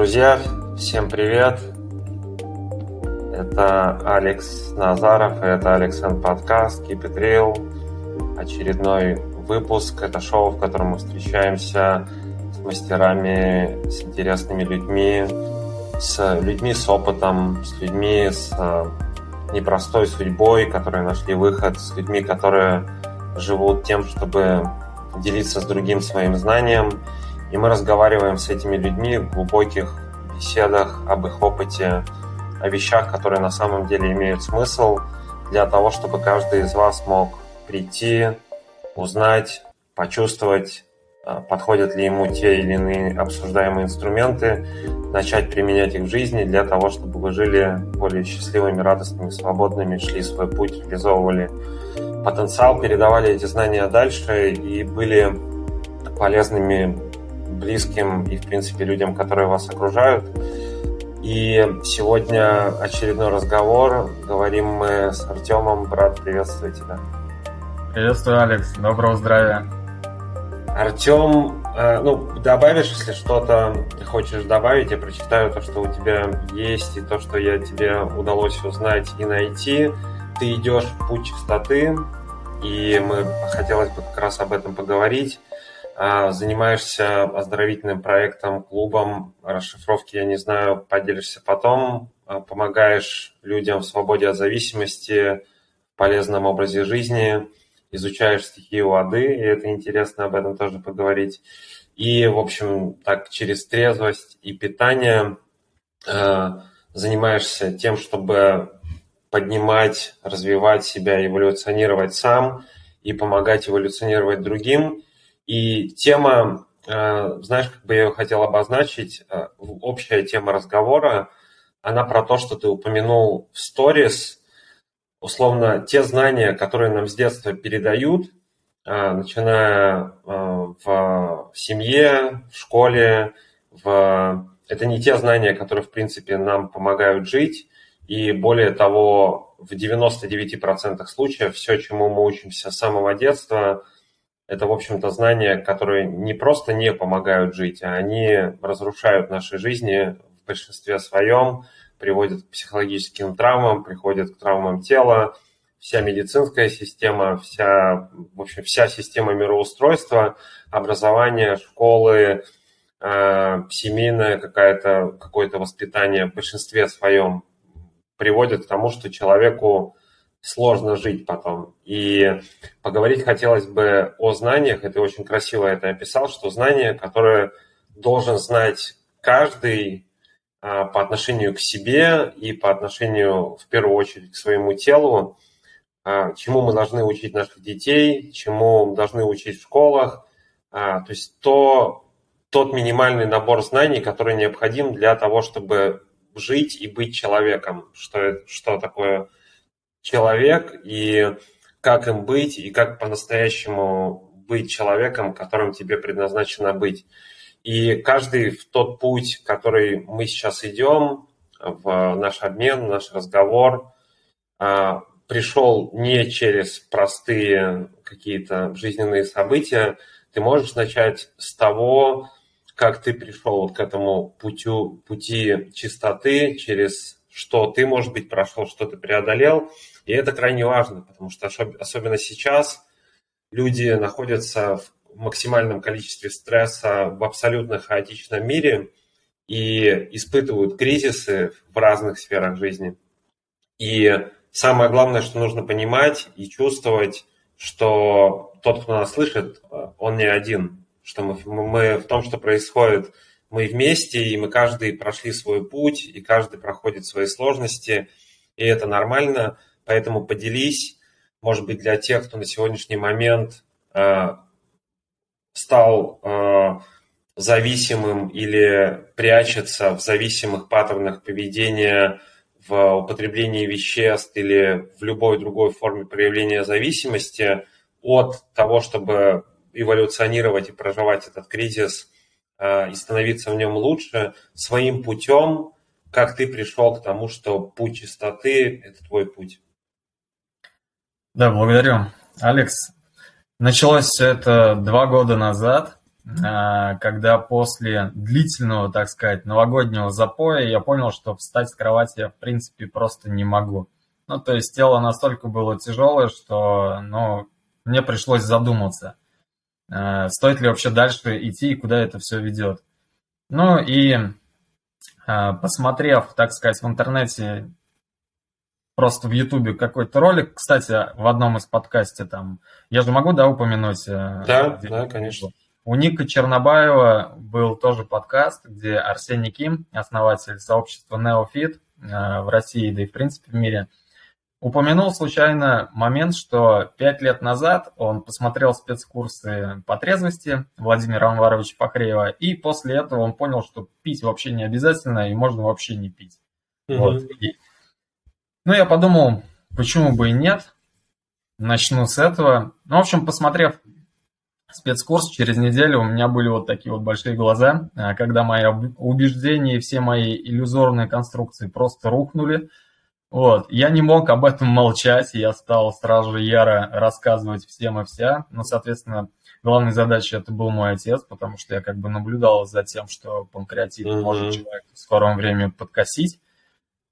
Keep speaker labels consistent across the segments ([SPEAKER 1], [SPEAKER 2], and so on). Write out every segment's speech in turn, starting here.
[SPEAKER 1] Друзья, всем привет! Это Алекс Назаров, это Александр подкаст Keep It Real. Очередной выпуск. Это шоу, в котором мы встречаемся с мастерами, с интересными людьми, с людьми с опытом, с людьми с э, непростой судьбой, которые нашли выход, с людьми, которые живут тем, чтобы делиться с другим своим знанием. И мы разговариваем с этими людьми в глубоких беседах об их опыте, о вещах, которые на самом деле имеют смысл для того, чтобы каждый из вас мог прийти, узнать, почувствовать, а, подходят ли ему те или иные обсуждаемые инструменты, начать применять их в жизни для того, чтобы вы жили более счастливыми, радостными, свободными, шли свой путь, реализовывали потенциал, передавали эти знания дальше и были полезными близким и, в принципе, людям, которые вас окружают. И сегодня очередной разговор. Говорим мы с Артемом. Брат, приветствую тебя.
[SPEAKER 2] Приветствую, Алекс. Доброго здравия.
[SPEAKER 1] Артем, э, ну, добавишь, если что-то хочешь добавить, я прочитаю то, что у тебя есть, и то, что я тебе удалось узнать и найти. Ты идешь в путь чистоты, и мы хотелось бы как раз об этом поговорить. А, занимаешься оздоровительным проектом, клубом, расшифровки, я не знаю, поделишься потом, а, помогаешь людям в свободе от зависимости, в полезном образе жизни, изучаешь стихию воды, и это интересно об этом тоже поговорить. И, в общем, так через трезвость и питание а, занимаешься тем, чтобы поднимать, развивать себя, эволюционировать сам и помогать эволюционировать другим – и тема, э, знаешь, как бы я ее хотел обозначить, э, общая тема разговора, она про то, что ты упомянул в сторис, условно, те знания, которые нам с детства передают, э, начиная в семье, в школе, в... это не те знания, которые, в принципе, нам помогают жить, и более того, в 99% случаев все, чему мы учимся с самого детства – это, в общем-то, знания, которые не просто не помогают жить, а они разрушают наши жизни в большинстве своем, приводят к психологическим травмам, приходят к травмам тела. Вся медицинская система, вся, в общем, вся система мироустройства, образование, школы, э, семейное какое-то какое воспитание в большинстве своем приводит к тому, что человеку сложно жить потом. И поговорить хотелось бы о знаниях, ты очень красиво это описал, что знания, которые должен знать каждый а, по отношению к себе и по отношению, в первую очередь, к своему телу, а, чему мы должны учить наших детей, чему мы должны учить в школах. А, то есть то, тот минимальный набор знаний, который необходим для того, чтобы жить и быть человеком. Что, что такое человек и как им быть, и как по-настоящему быть человеком, которым тебе предназначено быть. И каждый в тот путь, который мы сейчас идем, в наш обмен, в наш разговор, а, пришел не через простые какие-то жизненные события. Ты можешь начать с того, как ты пришел вот к этому путю, пути чистоты, через что ты, может быть, прошел, что ты преодолел – и это крайне важно, потому что особенно сейчас люди находятся в максимальном количестве стресса в абсолютно хаотичном мире и испытывают кризисы в разных сферах жизни. И самое главное, что нужно понимать и чувствовать, что тот, кто нас слышит, он не один, что мы, мы в том, что происходит, мы вместе, и мы каждый прошли свой путь, и каждый проходит свои сложности, и это нормально – Поэтому поделись, может быть, для тех, кто на сегодняшний момент э, стал э, зависимым или прячется в зависимых паттернах поведения, в употреблении веществ или в любой другой форме проявления зависимости от того, чтобы эволюционировать и проживать этот кризис э, и становиться в нем лучше своим путем, как ты пришел к тому, что путь чистоты – это твой путь.
[SPEAKER 2] Да, благодарю. Алекс, началось все это два года назад. а, когда после длительного, так сказать, новогоднего запоя я понял, что встать с кровати я, в принципе, просто не могу. Ну, то есть тело настолько было тяжелое, что, ну, мне пришлось задуматься, а, стоит ли вообще дальше идти и куда это все ведет. Ну и а, посмотрев, так сказать, в интернете просто в Ютубе какой-то ролик, кстати, в одном из подкастов там, я же могу, да, упомянуть?
[SPEAKER 1] Э, да, да, конечно.
[SPEAKER 2] У Ника Чернобаева был тоже подкаст, где Арсений Ким, основатель сообщества NeoFit э, в России, да и в принципе в мире, упомянул случайно момент, что пять лет назад он посмотрел спецкурсы по трезвости Владимира Анваровича Фахреева, и после этого он понял, что пить вообще не обязательно, и можно вообще не пить. Mm-hmm. Вот. И ну, я подумал, почему бы и нет. Начну с этого. Ну, в общем, посмотрев спецкурс, через неделю у меня были вот такие вот большие глаза, а, когда мои убеждения и все мои иллюзорные конструкции просто рухнули. Вот. Я не мог об этом молчать, я стал сразу же яро рассказывать всем и вся. Ну, соответственно, главной задачей это был мой отец, потому что я как бы наблюдал за тем, что панкреатит mm-hmm. может человек в скором времени подкосить.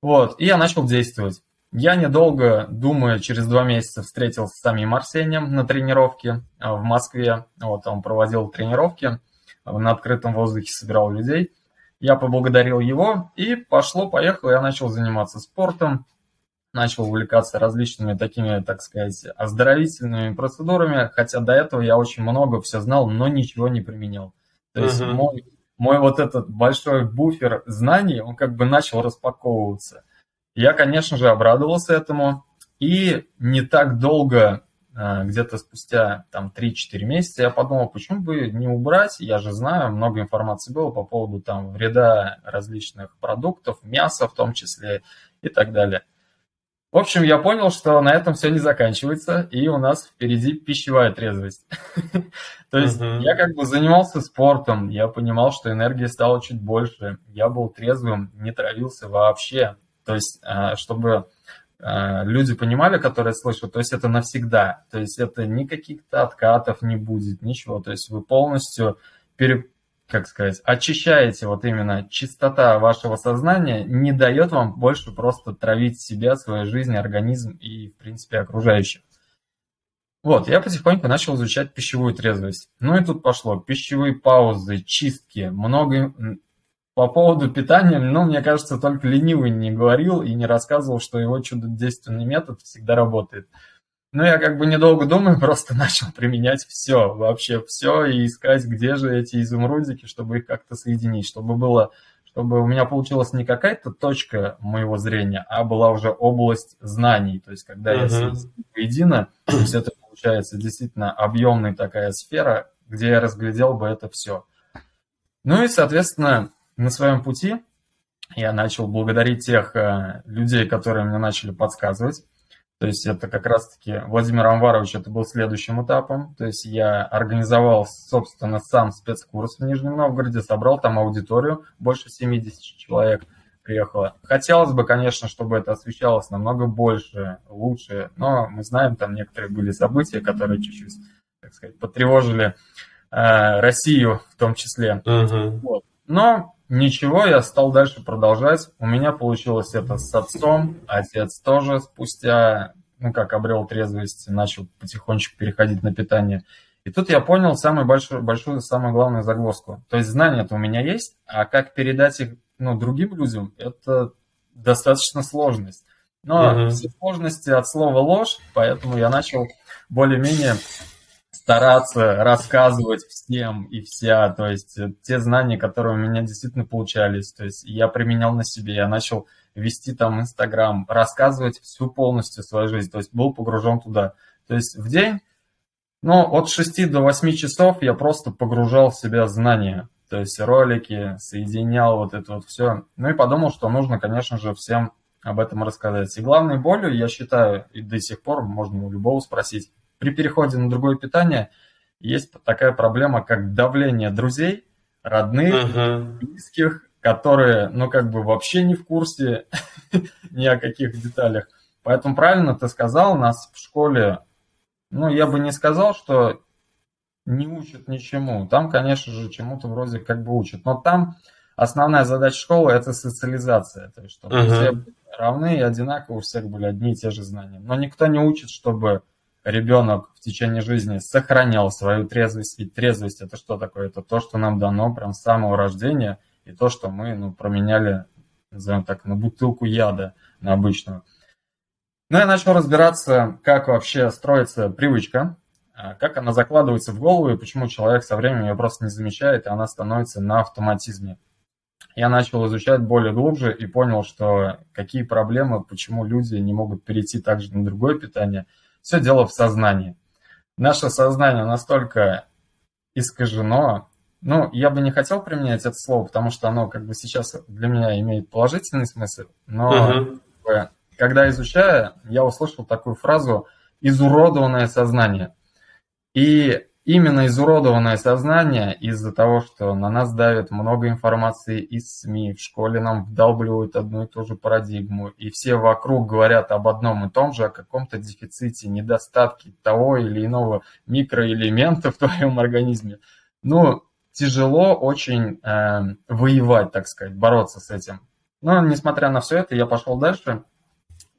[SPEAKER 2] Вот, и я начал действовать. Я недолго, думая, через два месяца встретился с самим Арсением на тренировке а, в Москве. Вот, он проводил тренировки, а, на открытом воздухе собирал людей. Я поблагодарил его, и пошло-поехало, я начал заниматься спортом, начал увлекаться различными такими, так сказать, оздоровительными процедурами, хотя до этого я очень много все знал, но ничего не применял. То есть uh-huh. мой мой вот этот большой буфер знаний, он как бы начал распаковываться. Я, конечно же, обрадовался этому. И не так долго, а, где-то спустя там 3-4 месяца, я подумал, почему бы не убрать, я же знаю, много информации было по поводу там вреда различных продуктов, мяса в том числе и так далее. В общем, я понял, что на этом все не заканчивается, и у нас впереди пищевая трезвость. То есть я как бы занимался спортом, я понимал, что энергии стало чуть больше, я был трезвым, не травился вообще. То есть, а, чтобы а, люди понимали, которые слышат, то есть это навсегда, то есть это никаких-то откатов не будет, ничего, то есть вы полностью пере, как сказать, очищаете вот именно чистота вашего сознания, не дает вам больше просто травить себя, свою жизнь, организм и, в принципе, окружающих. Вот, я потихоньку начал изучать пищевую трезвость. Ну и тут пошло. Пищевые паузы, чистки, много... По поводу питания, ну, мне кажется, только ленивый не говорил и не рассказывал, что его чудодейственный метод всегда работает. Ну, я как бы недолго думаю, просто начал применять все, вообще все, и искать, где же эти изумрудики, чтобы их как-то соединить, чтобы было, чтобы у меня получилась не какая-то точка моего зрения, а была уже область знаний. То есть, когда uh-huh. я соединил воедино, то есть это получается действительно объемная такая сфера, где я разглядел бы это все. Ну и, соответственно, на своем пути я начал благодарить тех э, людей, которые мне начали подсказывать. То есть это как раз-таки Владимир Амварович, это был следующим этапом. То есть я организовал, собственно, сам спецкурс в Нижнем Новгороде, собрал там аудиторию, больше 70 человек приехало. Хотелось бы, конечно, чтобы это освещалось намного больше, лучше, но мы знаем, там некоторые были события, которые чуть-чуть, так сказать, потревожили э, Россию в том числе. Uh-huh. Вот. Но Ничего, я стал дальше продолжать. У меня получилось это с отцом. Отец тоже спустя, ну как обрел трезвость, начал потихонечку переходить на питание. И тут я понял самую большую, большую, самую главную загвоздку. То есть знания-то у меня есть, а как передать их ну, другим людям, это достаточно сложность. Но uh-huh. все сложности от слова ложь, поэтому я начал более-менее стараться рассказывать всем и вся, то есть э, те знания, которые у меня действительно получались, то есть я применял на себе, я начал вести там Инстаграм, рассказывать всю полностью свою жизнь, то есть был погружен туда. То есть в день, ну, от 6 до 8 часов я просто погружал в себя знания, то есть ролики, соединял вот это вот все. Ну и подумал, что нужно, конечно же, всем об этом рассказать. И главной болью, я считаю, и до сих пор можно у любого спросить, при переходе на другое питание есть такая проблема, как давление друзей, родных, uh-huh. близких, которые, ну, как бы вообще не в курсе ни о каких деталях. Поэтому правильно ты сказал, нас в школе, ну, я бы не сказал, что не учат ничему. Там, конечно же, чему-то вроде как бы учат. Но там основная задача школы – это социализация. То есть, чтобы uh-huh. все равны и одинаково, у всех были одни и те же знания. Но никто не учит, чтобы ребенок в течение жизни сохранял свою трезвость. Ведь трезвость – это что такое? Это то, что нам дано прям с самого рождения, и то, что мы ну, променяли, назовем так, на бутылку яда, на обычную. Ну, я начал разбираться, как вообще строится привычка, а, как она закладывается в голову, и почему человек со временем ее просто не замечает, и она становится на автоматизме. Я начал изучать более глубже и понял, что какие проблемы, почему люди не могут перейти также на другое питание. Все дело в сознании. Наше сознание настолько искажено, ну, я бы не хотел применять это слово, потому что оно как бы сейчас для меня имеет положительный смысл, но uh-huh. когда изучая, я услышал такую фразу «изуродованное сознание». И именно изуродованное сознание из-за того, что на нас давят много информации из СМИ, в школе нам вдалбливают одну и ту же парадигму, и все вокруг говорят об одном и том же, о каком-то дефиците, недостатке того или иного микроэлемента в твоем организме. Ну, тяжело очень э, воевать, так сказать, бороться с этим. Но, несмотря на все это, я пошел дальше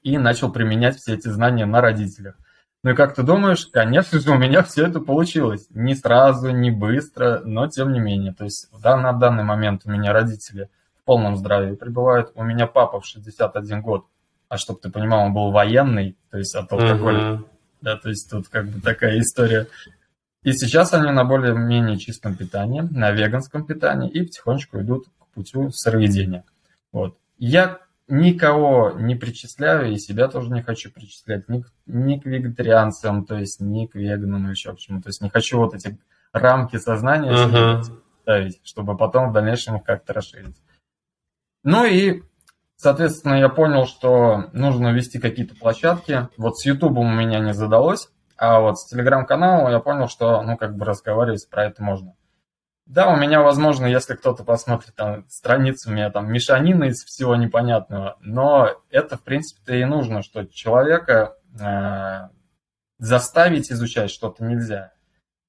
[SPEAKER 2] и начал применять все эти знания на родителях. Ну и как ты думаешь, конечно же, у меня все это получилось. Не сразу, не быстро, но тем не менее. То есть да, на данный момент у меня родители в полном здравии пребывают. У меня папа в 61 год. А чтобы ты понимал, он был военный, то есть от алкоголя. Uh-huh. Да, то есть тут как бы такая история. И сейчас они на более-менее чистом питании, на веганском питании, и потихонечку идут к путю сыроведения. Вот. Я никого не причисляю, и себя тоже не хочу причислять ни, ни к вегетарианцам, то есть ни к веганам или еще к чему. То есть не хочу вот эти рамки сознания uh-huh. ставить, чтобы потом в дальнейшем их как-то расширить. Ну и, соответственно, я понял, что нужно вести какие-то площадки. Вот с YouTube у меня не задалось, а вот с телеграм-каналом я понял, что, ну, как бы разговаривать про это можно. Да, у меня, возможно, если кто-то посмотрит там страницу, у меня там мешанина из всего непонятного, но это, в принципе-то и нужно, что человека э, заставить изучать что-то нельзя.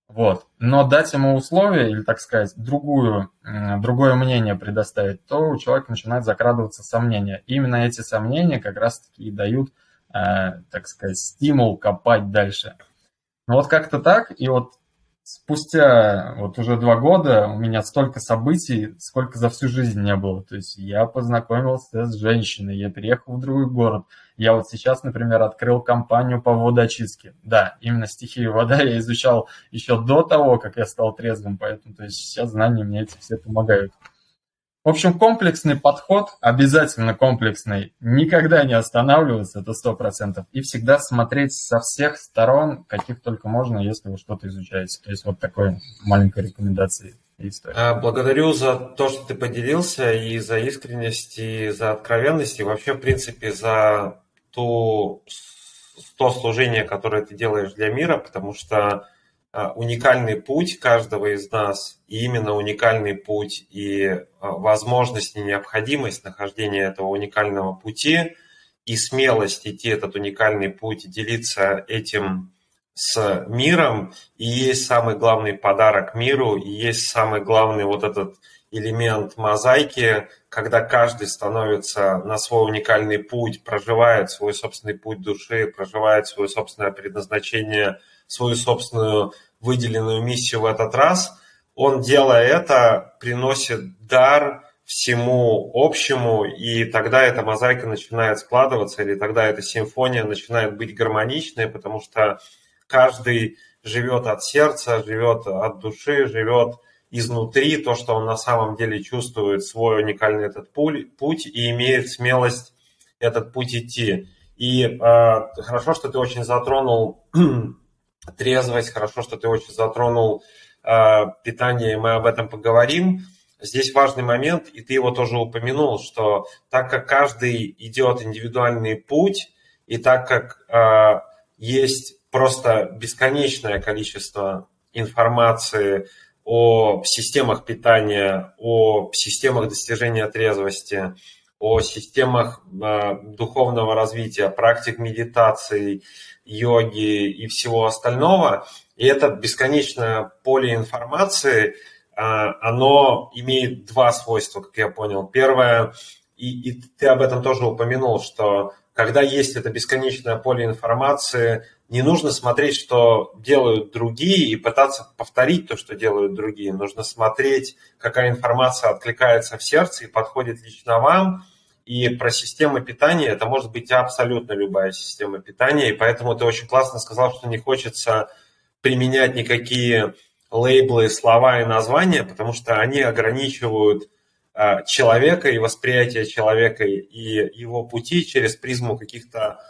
[SPEAKER 2] Вот. Но дать ему условия, или, так сказать, другую, другое мнение предоставить, то у человека начинают закрадываться сомнения. И именно эти сомнения как раз-таки и дают, э, так сказать, стимул копать дальше. Ну вот как-то так, и вот спустя вот уже два года у меня столько событий, сколько за всю жизнь не было. То есть я познакомился с женщиной, я переехал в другой город. Я вот сейчас, например, открыл компанию по водоочистке. Да, именно стихию вода я изучал еще до того, как я стал трезвым, поэтому то есть сейчас знания мне эти все помогают. В общем, комплексный подход, обязательно комплексный, никогда не останавливаться, это сто процентов, и всегда смотреть со всех сторон, каких только можно, если вы что-то изучаете. То есть вот такой маленькая рекомендация.
[SPEAKER 1] История. Благодарю за то, что ты поделился, и за искренность, и за откровенность, и вообще, в принципе, за ту, то служение, которое ты делаешь для мира, потому что а, уникальный путь каждого из нас, и именно уникальный путь и а, возможность и необходимость нахождения этого уникального пути и смелость идти этот уникальный путь делиться этим с миром, и есть самый главный подарок миру, и есть самый главный вот этот элемент мозаики, когда каждый становится на свой уникальный путь, проживает свой собственный путь души, проживает свое собственное предназначение – свою собственную выделенную миссию в этот раз, он, делая это, приносит дар всему общему, и тогда эта мозаика начинает складываться, или тогда эта симфония начинает быть гармоничной, потому что каждый живет от сердца, живет от души, живет изнутри то, что он на самом деле чувствует, свой уникальный этот путь и имеет смелость этот путь идти. И э, хорошо, что ты очень затронул трезвость, хорошо, что ты очень затронул э, питание, мы об этом поговорим. Здесь важный момент, и ты его тоже упомянул, что так как каждый идет индивидуальный путь, и так как э, есть просто бесконечное количество информации о системах питания, о системах достижения трезвости, о системах э, духовного развития, практик медитации, йоги и всего остального, И это бесконечное поле информации, а, оно имеет два свойства, как я понял. Первое, и, и ты об этом тоже упомянул, что когда есть это бесконечное поле информации, не нужно смотреть, что делают другие, и пытаться повторить то, что делают другие. Нужно смотреть, какая информация откликается в сердце и подходит лично вам. И про систему питания это может быть абсолютно любая система питания. И поэтому ты очень классно сказал, что не хочется применять никакие лейблы, слова и названия, потому что они ограничивают а, человека и восприятие человека и его пути через призму каких-то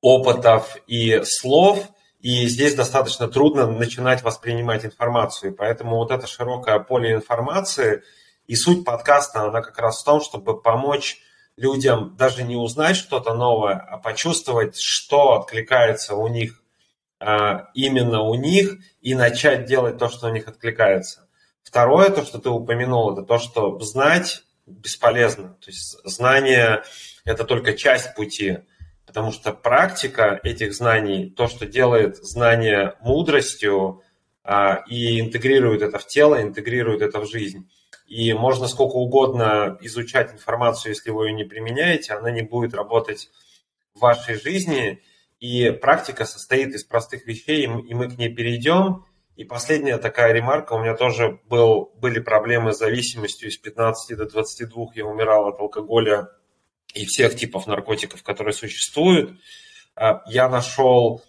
[SPEAKER 1] опытов и слов, и здесь достаточно трудно начинать воспринимать информацию. Поэтому вот это широкое поле информации и суть подкаста, она как раз в том, чтобы помочь людям даже не узнать что-то новое, а почувствовать, что откликается у них а, именно у них и начать делать то, что у них откликается. Второе, то, что ты упомянул, это то, что знать бесполезно. То есть знание – это только часть пути, потому что практика этих знаний, то, что делает знание мудростью а, и интегрирует это в тело, интегрирует это в жизнь. И можно сколько угодно изучать информацию, если вы ее не применяете, она не будет работать в вашей жизни – и практика состоит из простых вещей, и мы к ней перейдем. И последняя такая ремарка. У меня тоже был, были проблемы с зависимостью. Из 15 до 22 я умирал от алкоголя и всех типов наркотиков, которые существуют. А, я нашел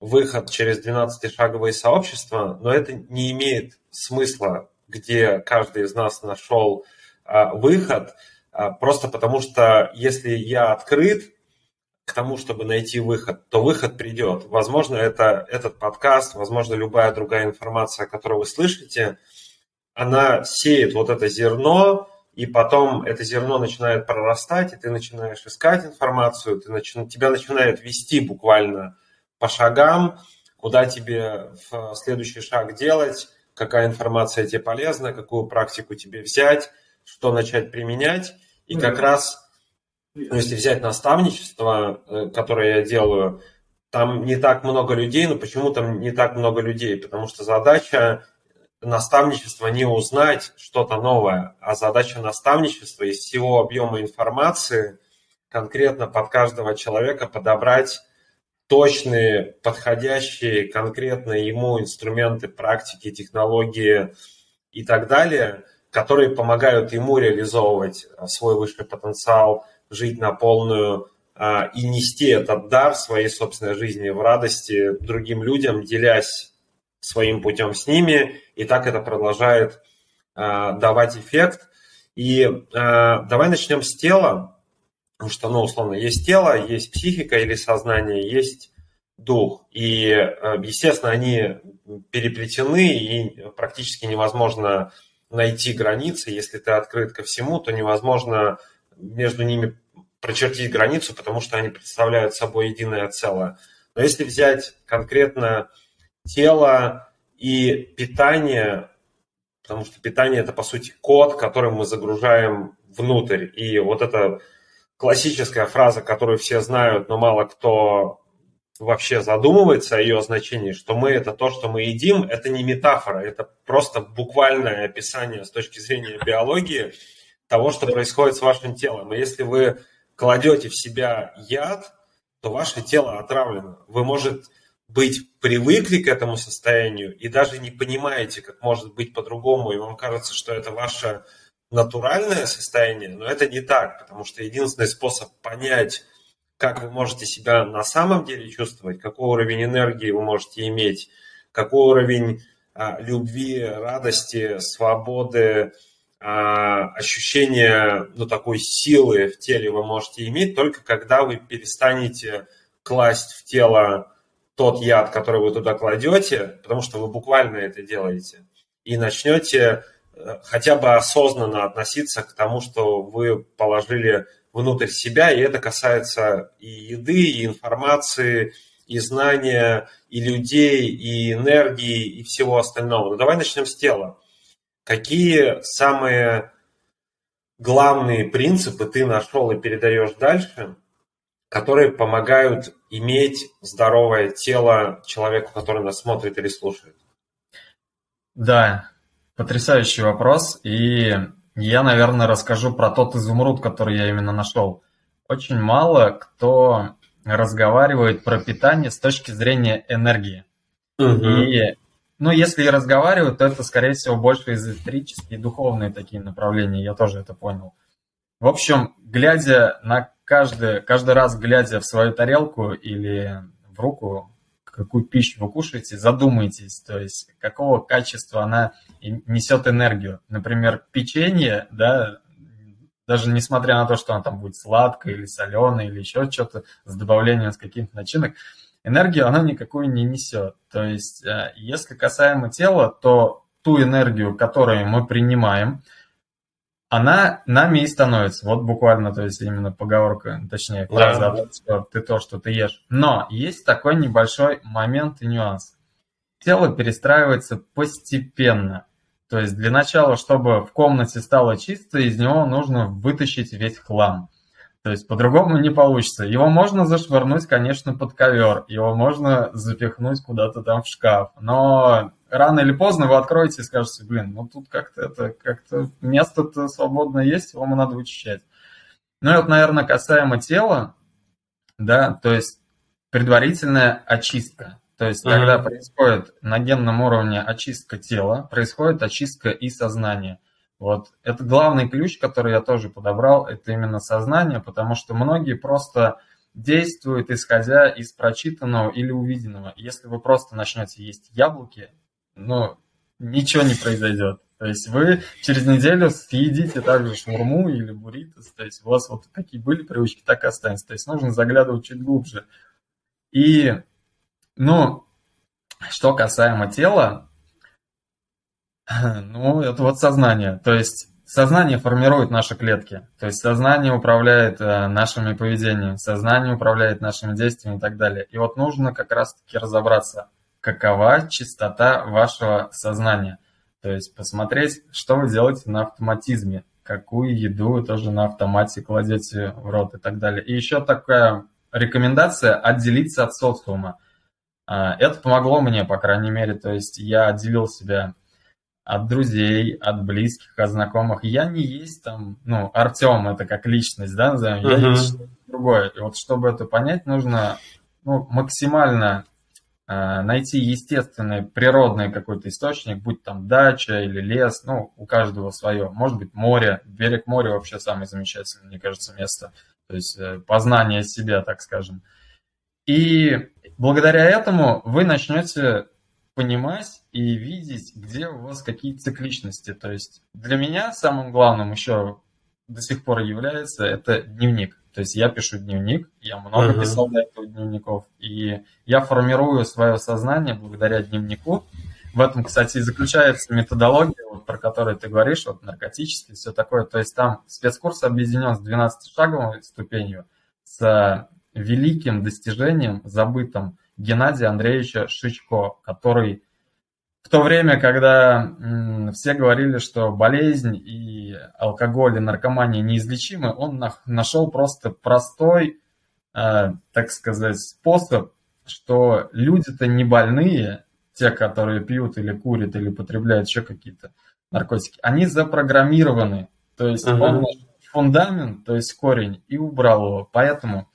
[SPEAKER 1] выход через 12-шаговые сообщества, но это не имеет смысла, где каждый из нас нашел а, выход, а, просто потому что если я открыт, к тому, чтобы найти выход, то выход придет. Возможно, это этот подкаст, возможно, любая другая информация, которую вы слышите, она сеет вот это зерно, и потом это зерно начинает прорастать, и ты начинаешь искать информацию, ты начи... тебя начинает вести буквально по шагам, куда тебе в следующий шаг делать, какая информация тебе полезна, какую практику тебе взять, что начать применять. И как раз ну, если взять наставничество, э, которое я делаю, там не так много людей, но почему там не так много людей? Потому что задача наставничества не узнать что-то новое, а задача наставничества из всего объема информации конкретно под каждого человека подобрать точные, подходящие конкретно ему инструменты, практики, технологии и так далее, которые помогают ему реализовывать свой высший потенциал – жить на полную а, и нести этот дар своей собственной жизни в радости другим людям, делясь своим путем с ними, и так это продолжает а, давать эффект. И давай начнем с тела, потому что, ну, условно, есть тело, есть психика или сознание, есть дух. И, естественно, они переплетены, и практически невозможно найти границы. Если ты открыт ко всему, то невозможно между ними прочертить границу, потому что они представляют собой единое целое. Но если взять конкретно тело и питание, потому что питание это по сути код, который мы загружаем внутрь. И вот эта классическая фраза, которую все знают, но мало кто вообще задумывается о ее значении, что мы это то, что мы едим, это не метафора, это просто буквальное описание с точки зрения биологии того, что происходит с вашим телом. И если вы кладете в себя яд, то ваше тело отравлено. Вы, может быть, привыкли к этому состоянию и даже не понимаете, как может быть по-другому, и вам кажется, что это ваше натуральное состояние, но это не так, потому что единственный способ понять, как вы можете себя на самом деле чувствовать, какой уровень энергии вы можете иметь, какой уровень а, любви, радости, свободы, а, ощущение ну, такой силы в теле вы можете иметь только когда вы перестанете класть в тело тот яд, который вы туда кладете, потому что вы буквально это делаете, и начнете хотя бы осознанно относиться к тому, что вы положили внутрь себя, и это касается и еды, и информации, и знания, и людей, и энергии, и всего остального. Но давай начнем с тела. Какие самые главные принципы ты нашел и передаешь дальше, которые помогают иметь здоровое тело человеку, который нас смотрит или слушает?
[SPEAKER 2] Да, потрясающий вопрос. И я, наверное, расскажу про тот изумруд, который я именно нашел. Очень мало кто разговаривает про питание с точки зрения энергии. Угу. И, ну, если и разговаривают, то это, скорее всего, больше эзотерические, духовные такие направления. Я тоже это понял. В общем, глядя на каждый, каждый раз, глядя в свою тарелку или в руку, какую пищу вы кушаете, задумайтесь, то есть какого качества она несет энергию. Например, печенье, да, даже несмотря на то, что она там будет сладкая или соленая или еще что-то с добавлением с каких-то начинок, энергию она никакую не несет. То есть, э, если касаемо тела, то ту энергию, которую мы принимаем, она нами и становится. Вот буквально, то есть именно поговорка, точнее, фраза да. о том, что ты то, что ты ешь. Но есть такой небольшой момент и нюанс. Тело перестраивается постепенно. То есть для начала, чтобы в комнате стало чисто, из него нужно вытащить весь хлам. То есть по-другому не получится. Его можно зашвырнуть, конечно, под ковер, его можно запихнуть куда-то там в шкаф, но рано или поздно вы откроете и скажете, блин, ну тут как-то это, как-то место-то свободно есть, его надо вычищать. Ну и вот, наверное, касаемо тела, да, то есть предварительная очистка. То есть, mm-hmm. когда происходит на генном уровне очистка тела, происходит очистка и сознания. Вот это главный ключ, который я тоже подобрал, это именно сознание, потому что многие просто действуют исходя из прочитанного или увиденного. Если вы просто начнете есть яблоки, ну, ничего не произойдет. То есть вы через неделю съедите также шмурму или бурритос, то есть у вас вот какие были привычки, так и останется. То есть нужно заглядывать чуть глубже. И ну, что касаемо тела, ну, это вот сознание. То есть сознание формирует наши клетки. То есть сознание управляет э, нашими поведениями, сознание управляет нашими действиями и так далее. И вот нужно как раз-таки разобраться, какова частота вашего сознания. То есть посмотреть, что вы делаете на автоматизме, какую еду вы тоже на автомате кладете в рот и так далее. И еще такая рекомендация отделиться от социума. А, это помогло мне, по крайней мере, то есть я отделил себя от друзей, от близких, от знакомых. Я не есть там, ну, Артем это как личность, да, назовем, uh-huh. я есть другое. И вот чтобы это понять, нужно ну, максимально э, найти естественный, природный какой-то источник, будь там дача или лес, ну, у каждого свое. Может быть, море. Берег моря вообще самое замечательное, мне кажется, место. То есть э, познание себя, так скажем. И благодаря этому вы начнете понимать и видеть, где у вас какие цикличности. То есть для меня самым главным еще до сих пор является это дневник. То есть я пишу дневник, я много uh-huh. писал до этого дневников, и я формирую свое сознание благодаря дневнику. В этом, кстати, и заключается методология, вот, про которую ты говоришь, вот наркотический, все такое. То есть там спецкурс объединен с 12-шаговой ступенью, с великим достижением, забытым Геннадия Андреевича Шичко, который в то время, когда все говорили, что болезнь и алкоголь и наркомания неизлечимы, он нашел просто простой, э, так сказать, способ, что люди-то не больные, те, которые пьют или курят или потребляют еще какие-то наркотики, они запрограммированы. То есть uh-huh. он фундамент, то есть корень, и убрал его. Поэтому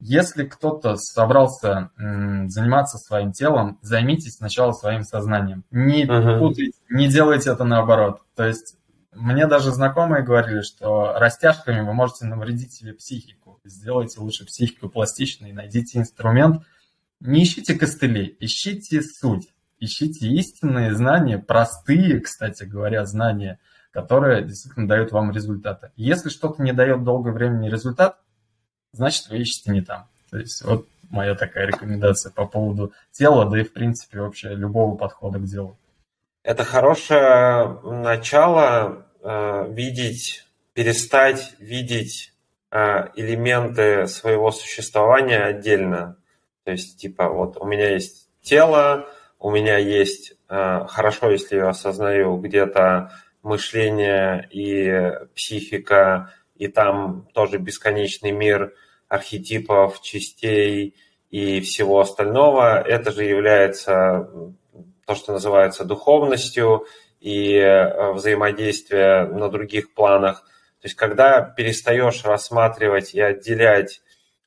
[SPEAKER 2] если кто-то собрался заниматься своим телом, займитесь сначала своим сознанием. Не uh-huh. путайте, не делайте это наоборот. То есть мне даже знакомые говорили, что растяжками вы можете навредить себе психику. Сделайте лучше психику пластичной, найдите инструмент. Не ищите костыли, ищите суть. Ищите истинные знания, простые, кстати говоря, знания, которые действительно дают вам результаты. Если что-то не дает долгое времени результат, значит, вы ищете не там. То есть вот моя такая рекомендация по поводу тела, да и, в принципе, вообще любого подхода к делу.
[SPEAKER 1] Это хорошее начало э, видеть, перестать видеть э, элементы своего существования отдельно. То есть, типа, вот у меня есть тело, у меня есть, э, хорошо, если я осознаю где-то мышление и психика, и там тоже бесконечный мир, архетипов, частей и всего остального. Это же является то, что называется духовностью и э, взаимодействие на других планах. То есть когда перестаешь рассматривать и отделять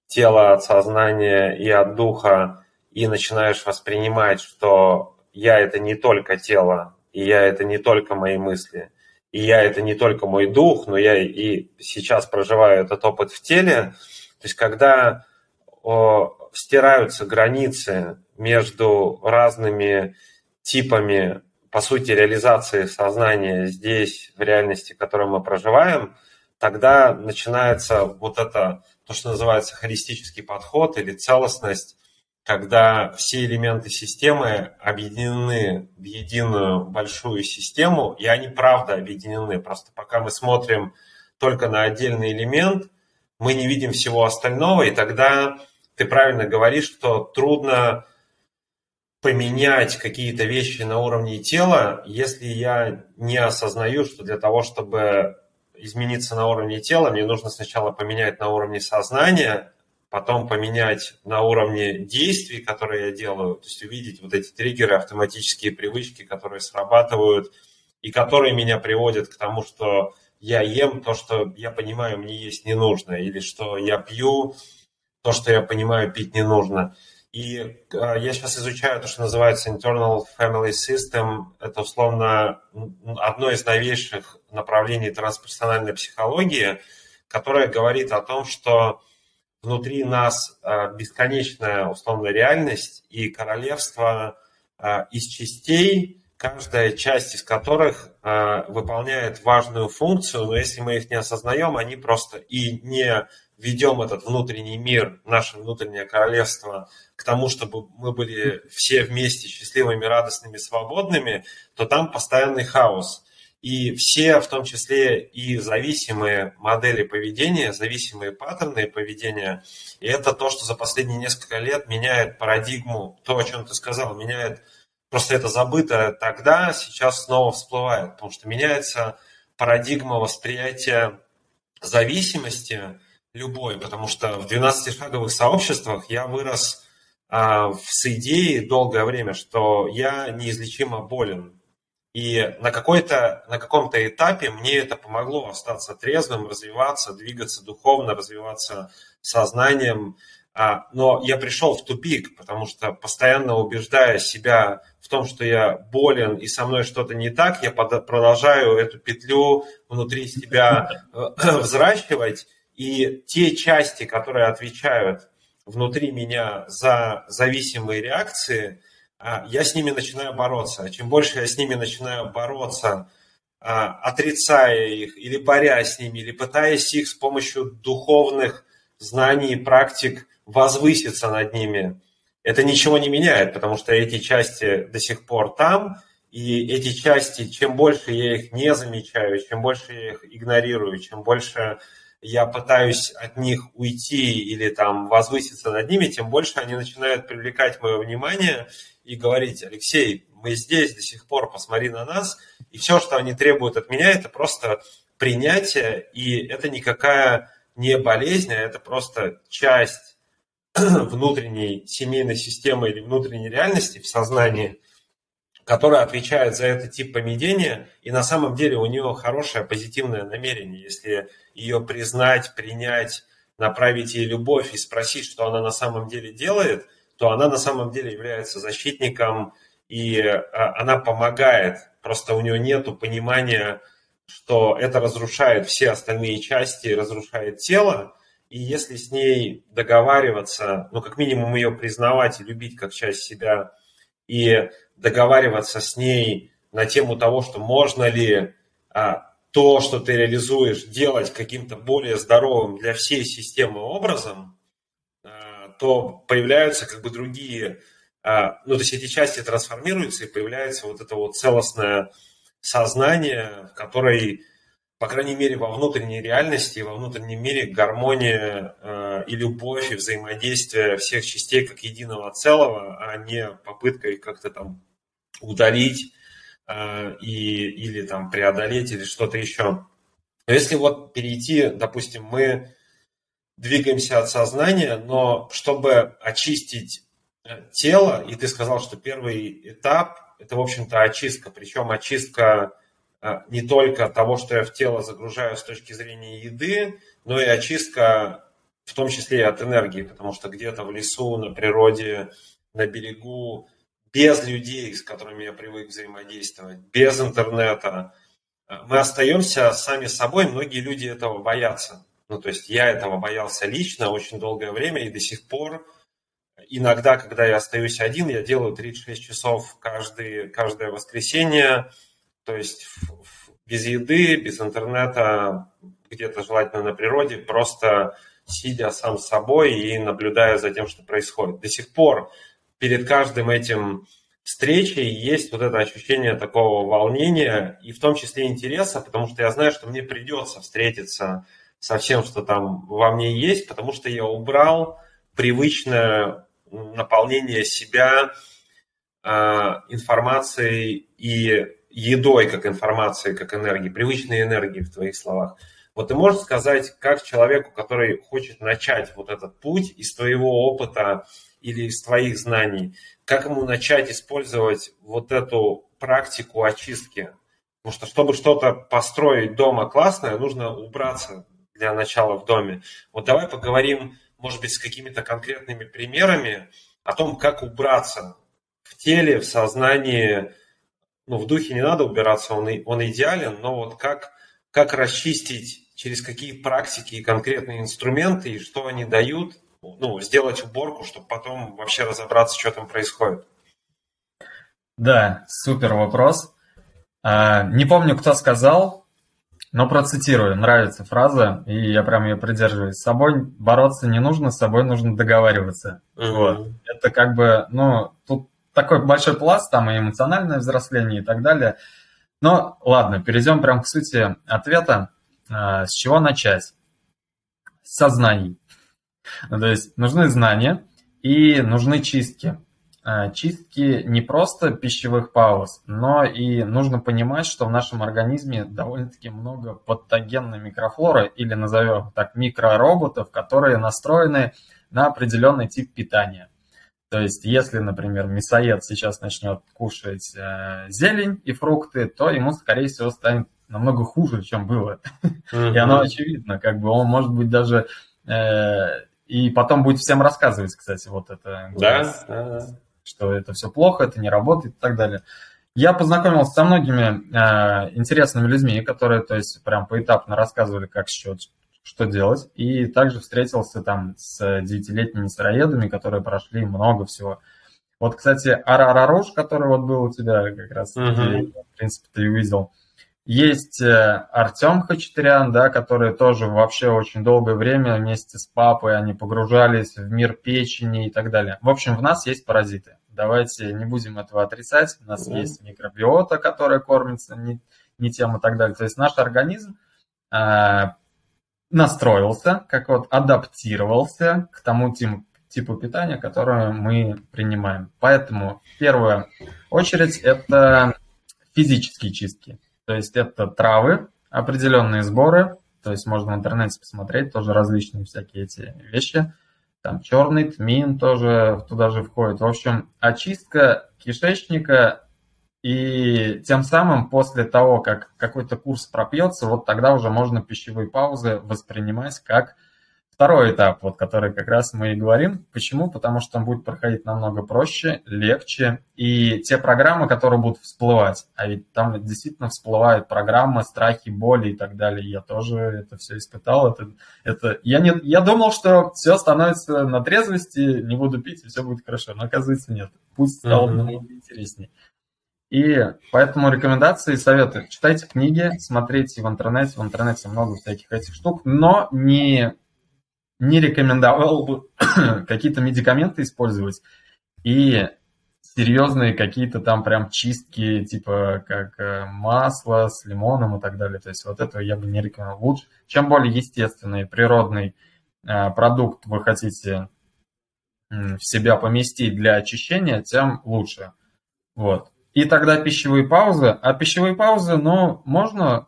[SPEAKER 1] тело от сознания и от духа, и начинаешь воспринимать, что я это не только тело, и я это не только мои мысли, и я это не только мой дух, но я и сейчас проживаю этот опыт в теле. То есть когда о, стираются границы между разными типами, по сути, реализации сознания здесь, в реальности, в которой мы проживаем, тогда начинается вот это, то, что называется холистический подход или целостность, когда все элементы системы объединены в единую большую систему, и они правда объединены. Просто пока мы смотрим только на отдельный элемент, мы не видим всего остального, и тогда ты правильно говоришь, что трудно поменять какие-то вещи на уровне тела, если я не осознаю, что для того, чтобы измениться на уровне тела, мне нужно сначала поменять на уровне сознания, потом поменять на уровне действий, которые я делаю, то есть увидеть вот эти триггеры, автоматические привычки, которые срабатывают и которые меня приводят к тому, что я ем то, что я понимаю, мне есть не нужно, или что я пью то, что я понимаю, пить не нужно. И э, я сейчас изучаю то, что называется Internal Family System. Это, условно, одно из новейших направлений трансперсональной психологии, которое говорит о том, что внутри нас э, бесконечная условная реальность и королевство э, из частей, каждая часть из которых э, выполняет важную функцию, но если мы их не осознаем, они просто и не ведем этот внутренний мир, наше внутреннее королевство к тому, чтобы мы были все вместе счастливыми, радостными, свободными, то там постоянный хаос. И все, в том числе и зависимые модели поведения, зависимые паттерны поведения, и это то, что за последние несколько лет меняет парадигму, то, о чем ты сказал, меняет, просто это забыто тогда, сейчас снова всплывает, потому что меняется парадигма восприятия зависимости любой, потому что в 12-шаговых сообществах я вырос а, с идеей долгое время, что я неизлечимо болен, и на, какой-то, на каком-то этапе мне это помогло остаться трезвым, развиваться, двигаться духовно, развиваться сознанием. А, но я пришел в тупик, потому что постоянно убеждая себя в том, что я болен и со мной что-то не так, я продолжаю эту петлю внутри себя э, взращивать. И те части, которые отвечают внутри меня за зависимые реакции – я с ними начинаю бороться. Чем больше я с ними начинаю бороться, а, отрицая их или борясь с ними, или пытаясь их с помощью духовных знаний и практик возвыситься над ними, это ничего не меняет, потому что эти части до сих пор там, и эти части, чем больше я их не замечаю, чем больше я их игнорирую, чем больше я пытаюсь от них уйти или там возвыситься над ними, тем больше они начинают привлекать мое внимание и говорить, Алексей, мы здесь до сих пор, посмотри на нас, и все, что они требуют от меня, это просто принятие, и это никакая не болезнь, а это просто часть внутренней семейной системы или внутренней реальности в сознании, которая отвечает за этот тип поведения, и на самом деле у нее хорошее позитивное намерение, если ее признать, принять, направить ей любовь и спросить, что она на самом деле делает, то она на самом деле является защитником, и а, она помогает. Просто у нее нет понимания, что это разрушает все остальные части, разрушает тело, и если с ней договариваться, ну, как минимум ее признавать и любить как часть себя, и договариваться с ней на тему того, что можно ли а, то, что ты реализуешь, делать каким-то более здоровым для всей системы образом, а, то появляются как бы другие, а, ну, то есть эти части трансформируются, и появляется вот это вот целостное сознание, в которой, по крайней мере, во внутренней реальности, во внутреннем мире гармония а, и любовь, и взаимодействие всех частей как единого целого, а не попытка их как-то там удалить Э, и, или там преодолеть, или что-то еще. Но если вот перейти, допустим, мы двигаемся от сознания, но чтобы очистить э, тело, и ты сказал, что первый этап – это, в общем-то, очистка, причем очистка э, не только того, что я в тело загружаю с точки зрения еды, но и очистка в том числе и от энергии, потому что где-то в лесу, на природе, на берегу, без людей, с которыми я привык взаимодействовать, без интернета, э, мы остаемся сами собой, многие люди этого боятся. Ну, то есть я этого боялся лично очень долгое время и до сих пор иногда, когда я остаюсь один, я делаю 36 часов каждый, каждое воскресенье, то есть без еды, без интернета, где-то желательно на природе, просто сидя сам с собой и наблюдая за тем, что происходит. До сих пор перед каждым этим встречей есть вот это ощущение такого волнения и в том числе интереса, потому что я знаю, что мне придется встретиться со всем, что там во мне есть, потому что я убрал привычное наполнение себя э, информацией и едой как информацией, как энергией, привычной энергией в твоих словах. Вот ты можешь сказать, как человеку, который хочет начать вот этот путь из твоего опыта или из твоих знаний, как ему начать использовать вот эту практику очистки? Потому что, чтобы что-то построить дома классное, нужно убраться для начала в доме. Вот давай поговорим, может быть, с какими-то конкретными примерами о том, как убраться в теле, в сознании. Ну, в духе не надо убираться, он, он идеален, но вот как, как расчистить, через какие практики и конкретные инструменты, и что они дают, ну, сделать уборку, чтобы потом вообще разобраться, что там происходит.
[SPEAKER 2] Да, супер вопрос. А, не помню, кто сказал, но процитирую, нравится фраза, и я прям ее придерживаюсь. С собой бороться не нужно, с собой нужно договариваться. Uh-huh. Вот. Это как бы, ну, тут такой большой пласт, там и эмоциональное взросление и так далее. Но ладно, перейдем прям к сути ответа. А, с чего начать? С сознаний. То есть нужны знания и нужны чистки. Э, чистки не просто пищевых пауз, но и нужно понимать, что в нашем организме довольно-таки много патогенной микрофлоры, или назовем так микророботов, которые настроены на определенный тип питания. То есть, если, например, мясоед сейчас начнет кушать э, зелень и фрукты, то ему, скорее всего, станет намного хуже, чем было. Mm-hmm. И оно очевидно, как бы он может быть даже э, и потом будет всем рассказывать, кстати, вот это.
[SPEAKER 1] Да, да, да
[SPEAKER 2] что это все плохо, это не работает и так далее. Я познакомился со многими э, интересными людьми, которые, то есть, прям поэтапно рассказывали, как что, что делать. И также встретился там с девятилетними сыроедами, которые прошли много всего. Вот, кстати, Арараруш, который вот был у тебя как раз, uh-huh. в принципе, ты увидел. Есть э, Артем Хачатурян, да, который тоже вообще очень долгое время вместе с папой они погружались в мир печени и так далее. В общем, в нас есть паразиты. Давайте не будем этого отрицать. У нас mm. есть микробиота, которая кормится не, не тем и так далее. То есть наш организм э, настроился, как вот адаптировался к тому типу, типу питания, которое мы принимаем. Поэтому в первую очередь это физические чистки. То есть это травы, определенные сборы, то есть можно в интернете посмотреть тоже различные всякие эти вещи. Там черный тмин тоже туда же входит. В общем, очистка кишечника и тем самым после того, как какой-то курс пропьется, вот тогда уже можно пищевые паузы воспринимать как Второй этап, вот, который как раз мы и говорим. Почему? Потому что он будет проходить намного проще, легче. И те программы, которые будут всплывать, а ведь там действительно всплывают программы, страхи, боли и так далее. Я тоже это все испытал. Это, это, я, не, я думал, что все становится на трезвости, не буду пить, и все будет хорошо. Но оказывается нет. Пусть стало mm-hmm. намного интереснее. И поэтому рекомендации и советы. Читайте книги, смотрите в интернете. В интернете много всяких этих штук, но не не рекомендовал бы какие-то медикаменты использовать и серьезные какие-то там прям чистки, типа как э, масло с лимоном и так далее. То есть вот этого я бы не рекомендовал. Лучше, чем более естественный, природный э, продукт вы хотите в себя поместить для очищения, тем лучше. Вот. И тогда пищевые паузы. А пищевые паузы, ну, можно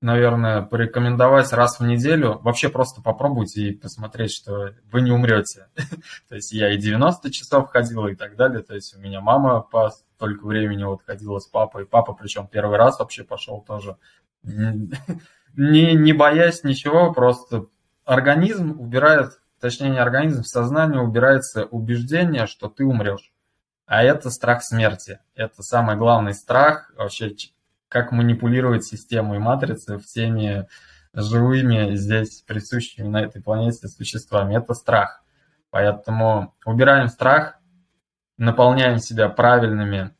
[SPEAKER 2] наверное, порекомендовать раз в неделю. Вообще просто попробуйте и посмотреть, что вы не умрете. То есть я и 90 часов ходил и так далее. То есть у меня мама по столько времени вот ходила с папой. Папа причем первый раз вообще пошел тоже. Не, не боясь ничего, просто организм убирает, точнее не организм, в сознание убирается убеждение, что ты умрешь. А это страх смерти. Это самый главный страх вообще как манипулировать системой матрицы всеми живыми здесь присущими на этой планете существами. Это страх. Поэтому убираем страх, наполняем себя правильными,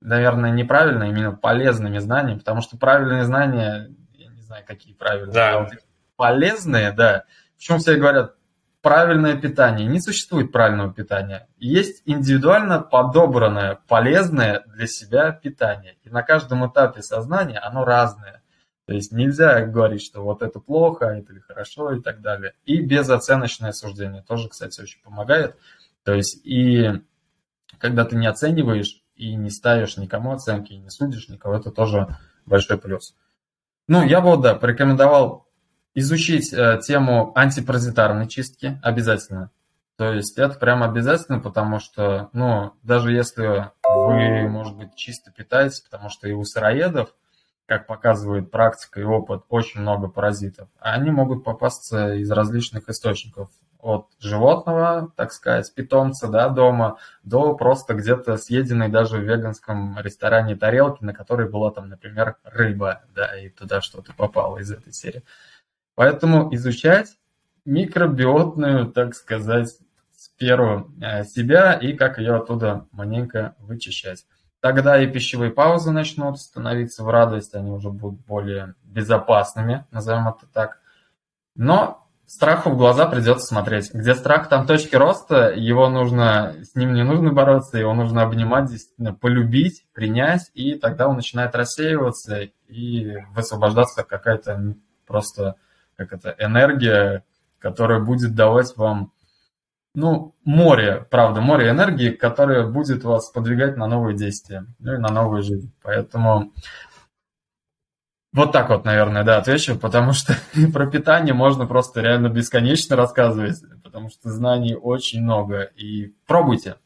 [SPEAKER 2] наверное, неправильно, именно полезными знаниями, потому что правильные знания, я не знаю, какие правильные, да. полезные, да. Почему все говорят, правильное питание. Не существует правильного питания. Есть индивидуально подобранное, полезное для себя питание. И на каждом этапе сознания оно разное. То есть нельзя говорить, что вот это плохо, это хорошо и так далее. И безоценочное суждение тоже, кстати, очень помогает. То есть и когда ты не оцениваешь и не ставишь никому оценки, и не судишь никого, это тоже большой плюс. Ну, я бы, да, порекомендовал изучить э, тему антипаразитарной чистки обязательно. То есть это прям обязательно, потому что, ну, даже если вы, может быть, чисто питаетесь, потому что и у сыроедов, как показывает практика и опыт, очень много паразитов, они могут попасться из различных источников. От животного, так сказать, питомца, да, дома, до просто где-то съеденной даже в веганском ресторане тарелки, на которой была там, например, рыба, да, и туда что-то попало из этой серии. Поэтому изучать микробиотную, так сказать, сферу э, себя и как ее оттуда маленько вычищать. Тогда и пищевые паузы начнут становиться в радость, они уже будут более безопасными, назовем это так. Но страху в глаза придется смотреть. Где страх, там точки роста, его нужно, с ним не нужно бороться, его нужно обнимать, действительно полюбить, принять, и тогда он начинает рассеиваться и высвобождаться какая-то просто как это, энергия, которая будет давать вам, ну, море, правда, море энергии, которое будет вас подвигать на новые действия, ну и на новую жизнь. Поэтому вот так вот, наверное, да, отвечу, потому что про питание можно просто реально бесконечно рассказывать, потому что знаний очень много. И пробуйте,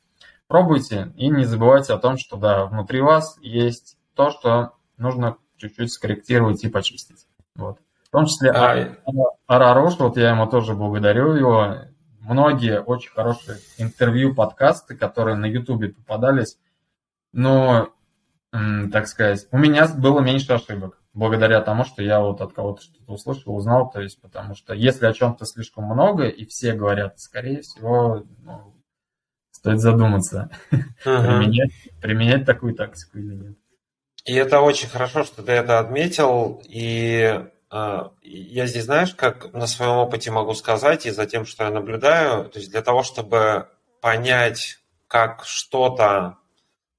[SPEAKER 2] пробуйте, и не забывайте о том, что, да, внутри вас есть то, что нужно чуть-чуть скорректировать и почистить. Вот. В том числе а... Арарош, вот я ему тоже благодарю его. Многие очень хорошие интервью, подкасты, которые на Ютубе попадались. Но, так сказать, у меня было меньше ошибок благодаря тому, что я вот от кого-то что-то услышал, узнал, то есть потому что если о чем-то слишком много и все говорят, скорее всего, ну, стоит задуматься, uh-huh. применять, применять такую тактику или нет.
[SPEAKER 1] И это очень хорошо, что ты это отметил, и я здесь, знаешь, как на своем опыте могу сказать, и за тем, что я наблюдаю, то есть для того, чтобы понять, как что-то,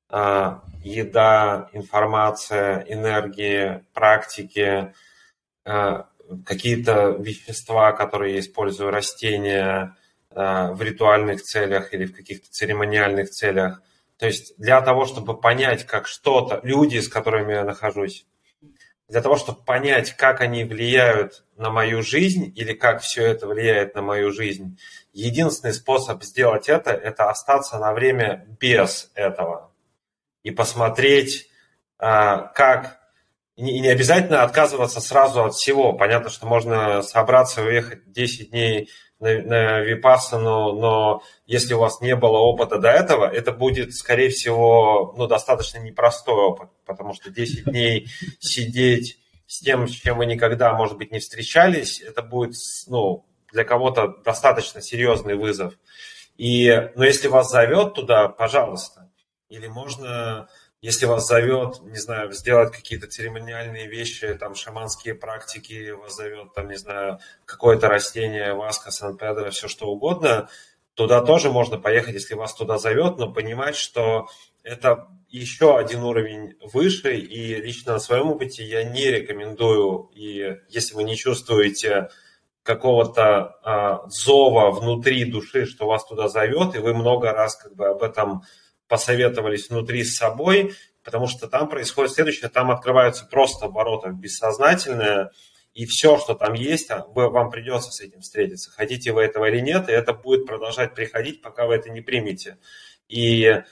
[SPEAKER 1] а, еда, информация, энергии, практики, а, какие-то вещества, которые я использую, растения в ритуальных целях или в каких-то церемониальных целях. То есть для того, чтобы понять, как что-то, люди, с которыми я нахожусь, для того, чтобы понять, как они влияют на мою жизнь или как все это влияет на мою жизнь, единственный способ сделать это – это остаться на время без этого и посмотреть, а, как и не обязательно отказываться сразу от всего. Понятно, что можно собраться уехать 10 дней на, на Випассану, но если у вас не было опыта до этого, это будет, скорее всего, ну, достаточно непростой опыт, потому что 10 дней сидеть с тем, с чем вы никогда, может быть, не встречались, это будет, ну, для кого-то достаточно серьезный вызов. И, но если вас зовет туда, пожалуйста. Или можно если вас зовет, не знаю, сделать какие-то церемониальные вещи, там, шаманские практики, вас зовет, там, не знаю, какое-то растение, васка, сан-педро, все что угодно, туда тоже можно поехать, если вас туда зовет, но понимать, что это еще один уровень выше, и лично на своем опыте я не рекомендую, и если вы не чувствуете какого-то а, зова внутри души, что вас туда зовет, и вы много раз как бы об этом посоветовались внутри с собой, потому что там происходит следующее, там открываются просто обороты в бессознательное, и все, что там есть, а, вам придется с этим встретиться. Хотите вы этого или нет, и это будет продолжать приходить, пока вы это не примете. И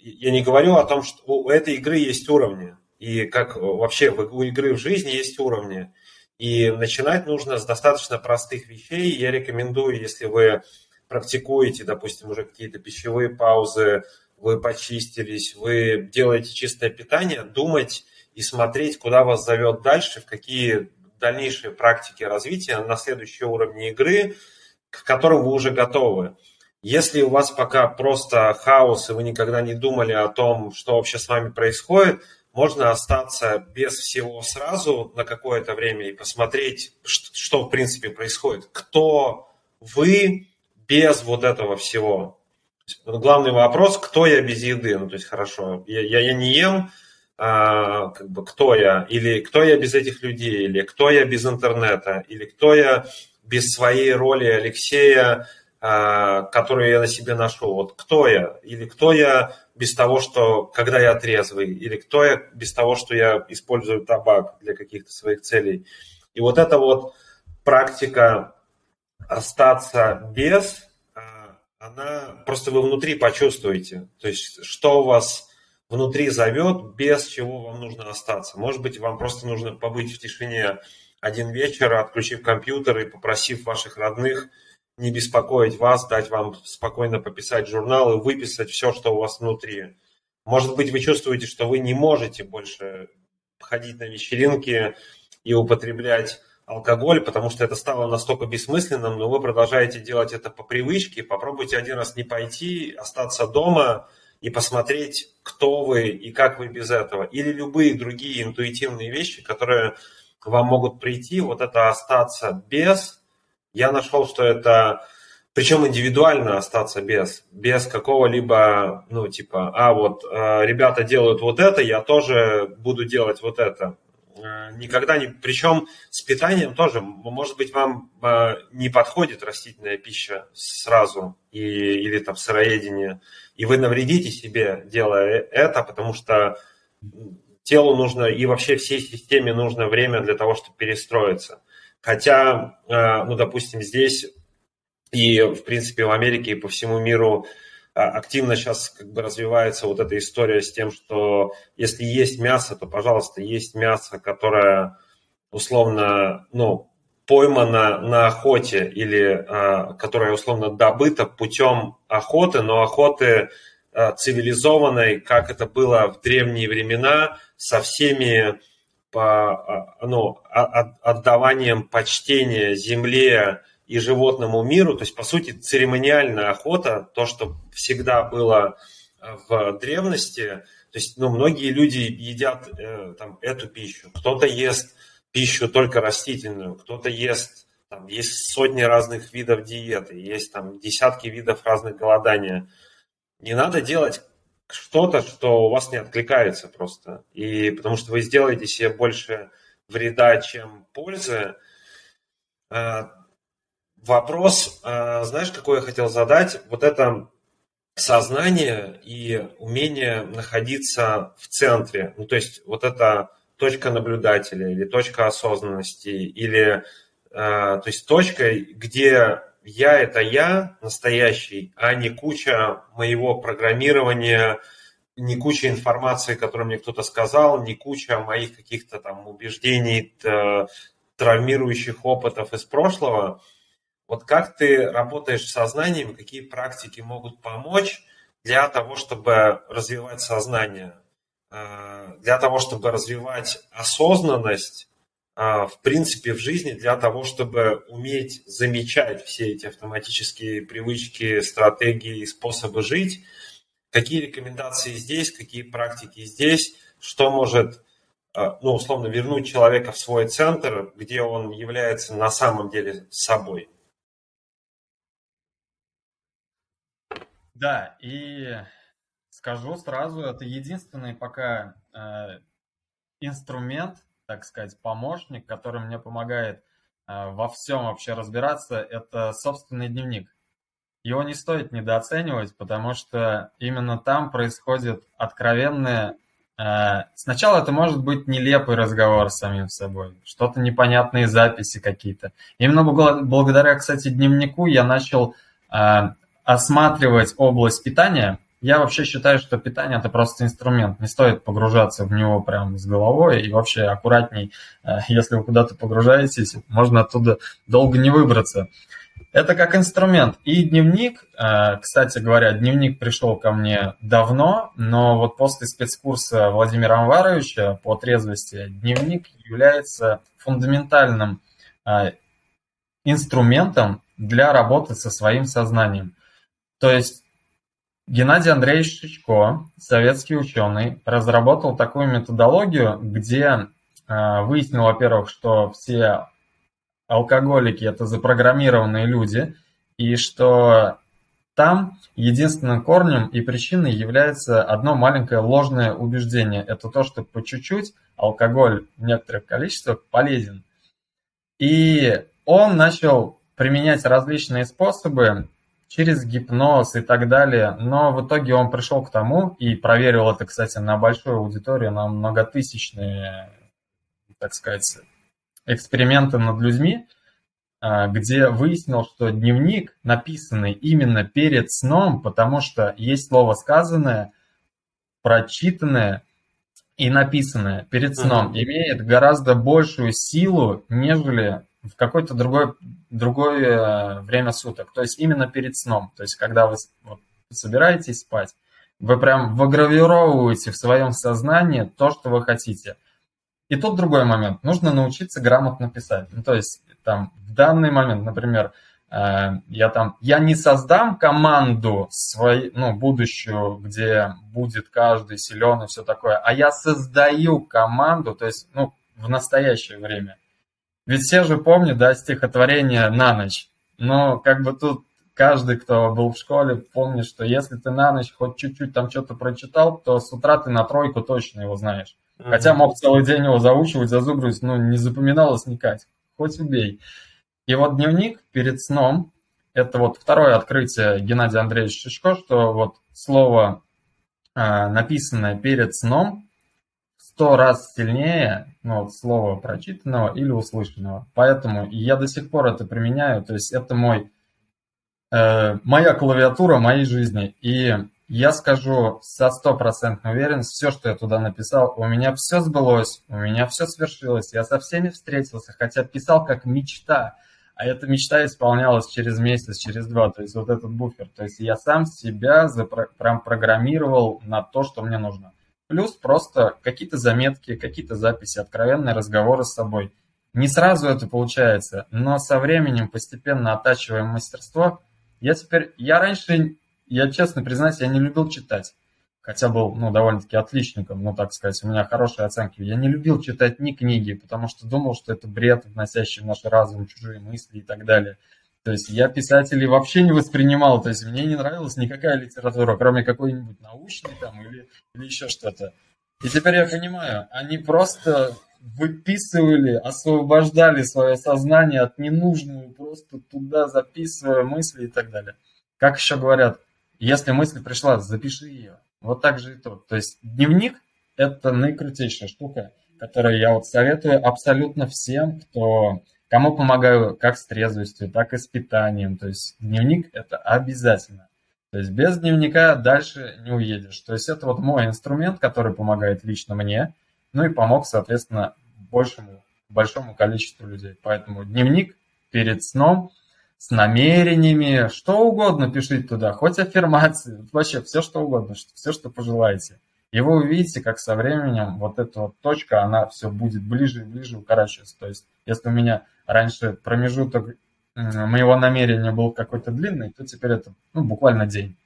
[SPEAKER 1] я не говорю о том, что у этой игры есть уровни, и как вообще у игры в жизни есть уровни. И начинать нужно с достаточно простых вещей. Я рекомендую, если вы практикуете, допустим, уже какие-то пищевые паузы, вы почистились, вы делаете чистое питание, думать и смотреть, куда вас зовет дальше, в какие дальнейшие практики развития на следующие уровни игры, к которым вы уже готовы. Если у вас пока просто хаос, и вы никогда не думали о том, что вообще с вами происходит, можно остаться без всего сразу на какое-то время и посмотреть, что в принципе происходит. Кто вы без вот этого всего? Главный вопрос, кто я без еды? Ну, то есть, хорошо, я, я, я не ем, а, как бы, кто я? Или кто я без этих людей? Или кто я без интернета? Или кто я без своей роли Алексея, а, которую я на себе ношу? Вот кто я? Или кто я без того, что когда я трезвый, или кто я без того, что я использую табак для каких-то своих целей. И вот эта вот практика остаться без, она просто вы внутри почувствуете. То есть, что вас внутри зовет, без чего вам нужно остаться. Может быть, вам просто нужно побыть в тишине один вечер, отключив компьютер и попросив ваших родных – не беспокоить вас, дать вам спокойно пописать журнал и выписать все, что у вас внутри. Может быть, вы чувствуете, что вы не можете больше ходить на вечеринки и употреблять алкоголь, потому что это стало настолько бессмысленным, но вы продолжаете делать это по привычке. Попробуйте один раз не пойти, остаться дома и посмотреть, кто вы и как вы без этого. Или любые другие интуитивные вещи, которые вам могут прийти, вот это остаться без я нашел, что это, причем индивидуально остаться без, без какого-либо, ну, типа, а вот э, ребята делают вот это, я тоже буду делать вот это. Э, никогда не, причем с питанием тоже, может быть, вам э, не подходит растительная пища сразу, и, или там сыроедение, и вы навредите себе, делая это, потому что телу нужно и вообще всей системе нужно время для того, чтобы перестроиться. Хотя, э, ну, допустим, здесь и, в принципе, в Америке и по всему миру э, активно сейчас как бы развивается вот эта история с тем, что если есть мясо, то, пожалуйста, есть мясо, которое условно, ну, поймано на охоте или а, которое условно добыто путем охоты, но охоты а, цивилизованной, как это было в древние времена, со всеми по а, ну, отдаванием почтения земле и животному миру, то есть, по сути, церемониальная охота, то, что всегда было э, в древности, то есть, ну, многие люди едят э, там, эту пищу, кто-то ест пищу только растительную, кто-то ест, там, есть сотни разных видов диеты, есть там десятки видов разных голодания. Не надо делать что-то, что у вас не откликается просто. И потому что вы сделаете себе больше вреда, чем пользы. А, вопрос, а, знаешь, какой я хотел задать? Вот это сознание и умение находиться в центре. Ну, то есть вот это точка наблюдателя или точка осознанности, или а, то есть точка, где я – это я настоящий, а не куча моего программирования, не куча информации, которую мне кто-то сказал, не куча моих каких-то там убеждений, травмирующих опытов из прошлого. Вот как ты работаешь с сознанием, какие практики могут помочь для того, чтобы развивать сознание, а, для того, чтобы развивать осознанность, а, в принципе, в жизни для того, чтобы уметь замечать все эти автоматические привычки, стратегии, способы жить. Какие рекомендации здесь, какие практики здесь, что может, а, ну, условно, вернуть человека в свой центр, где он является на самом деле собой.
[SPEAKER 2] Да, и скажу сразу, это единственный пока э, инструмент, так сказать, помощник, который мне помогает э, во всем вообще разбираться, это собственный дневник. Его не стоит недооценивать, потому что именно там происходит откровенное Э, сначала это может быть нелепый разговор с самим собой, что-то непонятные записи какие-то. Именно благодаря, кстати, дневнику я начал э, осматривать область питания. Я вообще считаю, что питание это просто инструмент, не стоит погружаться в него прям с головой и вообще аккуратней, э, если вы куда-то погружаетесь, можно оттуда долго не выбраться. Это как инструмент. И дневник, э, кстати говоря, дневник пришел ко мне давно, но вот после спецкурса Владимира Анваровича по трезвости дневник является фундаментальным э, инструментом для работы со своим сознанием. То есть Геннадий Андреевич Шичко, советский ученый, разработал такую методологию, где э, выяснил, во-первых, что все алкоголики – это запрограммированные люди, и что там единственным корнем и причиной является одно маленькое ложное убеждение. Это то, что по чуть-чуть алкоголь в некоторых количествах полезен. И он начал применять различные способы через гипноз и так далее, но в итоге он пришел к тому и проверил это, кстати, на большую аудиторию, на многотысячные, так сказать, эксперименты над людьми, а, где выяснил, что дневник, написанный именно перед сном, потому что есть слово сказанное, прочитанное и написанное перед сном, uh-huh. имеет гораздо большую силу, нежели в какое-то другое, другое время суток. То есть именно перед сном. То есть когда вы вот, собираетесь спать, вы прям выгравировываете в своем сознании то, что вы хотите. И тут другой момент. Нужно научиться грамотно писать. Ну, то есть там в данный момент, например, э, я там, я не создам команду свою, ну, будущую, где будет каждый силен и все такое, а я создаю команду, то есть, ну, в настоящее время. Ведь все же помнят, да, стихотворение «На ночь». Но как бы тут каждый, кто был в школе, помнит, что если ты на ночь хоть чуть-чуть там что-то прочитал, то с утра ты на тройку точно его знаешь. Mm-hmm. Хотя мог целый день его заучивать, зазубривать, но не запоминалось никак. Хоть убей. И вот дневник перед сном, это вот второе открытие Геннадия Андреевича Шишко, что вот слово, э, написанное перед сном, сто раз сильнее ну, вот, слова прочитанного или услышанного. Поэтому я до сих пор это применяю, то есть это мой, э, моя клавиатура моей жизни. И я скажу со стопроцентной уверенностью, все, что я туда написал, у меня все сбылось, у меня все свершилось, я со всеми встретился, хотя писал как мечта, а эта мечта исполнялась через месяц, через два, то есть вот этот буфер. То есть я сам себя запро- прям программировал на то, что мне нужно. Плюс просто какие-то заметки, какие-то записи, откровенные разговоры с собой. Не сразу это получается, но со временем постепенно оттачиваем мастерство. Я теперь, я раньше я честно признаюсь, я не любил читать. Хотя был, ну, довольно-таки отличником, ну, так сказать, у меня хорошие оценки. Я не любил читать ни книги, потому что думал, что это бред, вносящий в наш разум чужие мысли и так далее. То есть я писателей вообще не воспринимал, то есть мне не нравилась никакая литература, кроме какой-нибудь научной там или, или еще что-то. И теперь я понимаю, они просто выписывали, освобождали свое сознание от ненужного, просто туда записывая мысли и так далее. Как еще говорят, если мысль пришла, запиши ее. Вот так же и тут. То есть дневник – это наикрутейшая штука, которую я вот советую абсолютно всем, кто кому помогаю как с трезвостью, так и с питанием. То есть дневник – это обязательно. То есть без дневника дальше не уедешь. То есть это вот мой инструмент, который помогает лично мне, ну и помог, соответственно, большему, большому количеству людей. Поэтому дневник перед сном – с намерениями, что угодно пишите туда, хоть аффирмации, вообще все что угодно, все, что пожелаете. И вы увидите, как со временем вот эта вот точка, она все будет ближе и ближе укорачиваться. То есть, если у меня раньше промежуток моего намерения был какой-то длинный, то теперь это ну, буквально день.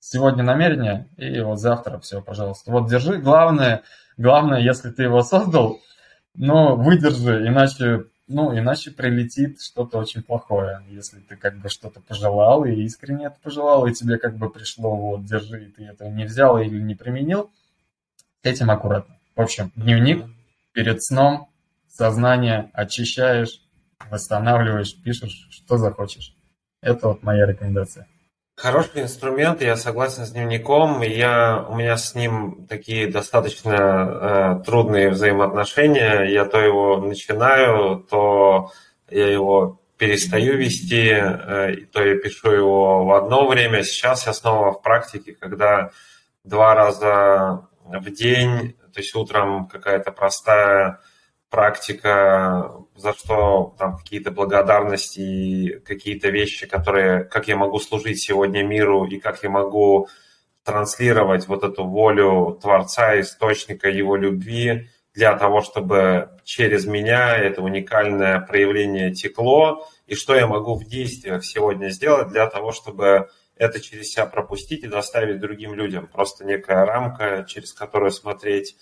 [SPEAKER 2] Сегодня намерение, и вот завтра все, пожалуйста. Вот держи. Главное, главное, если ты его создал, но выдержи, иначе ну, иначе прилетит что-то очень плохое, если ты как бы что-то пожелал и искренне это пожелал, и тебе как бы пришло, вот, держи, и ты этого не взял или не применил, этим аккуратно. В общем, дневник перед сном, сознание очищаешь, восстанавливаешь, пишешь, что захочешь. Это вот моя рекомендация.
[SPEAKER 1] Хороший инструмент, я согласен с дневником. Я, у меня с ним такие достаточно э, трудные взаимоотношения. Я то его начинаю, то я его перестаю вести, э, то я пишу его в одно время. Сейчас я снова в практике, когда два раза в день, то есть утром какая-то простая практика, за что там какие-то благодарности какие-то вещи, которые, как я могу служить сегодня миру и как я могу транслировать вот эту волю Творца, источника его любви для того, чтобы через меня это уникальное проявление текло, и что я могу в действиях сегодня сделать для того, чтобы это через себя пропустить и доставить другим людям. Просто некая рамка, через которую смотреть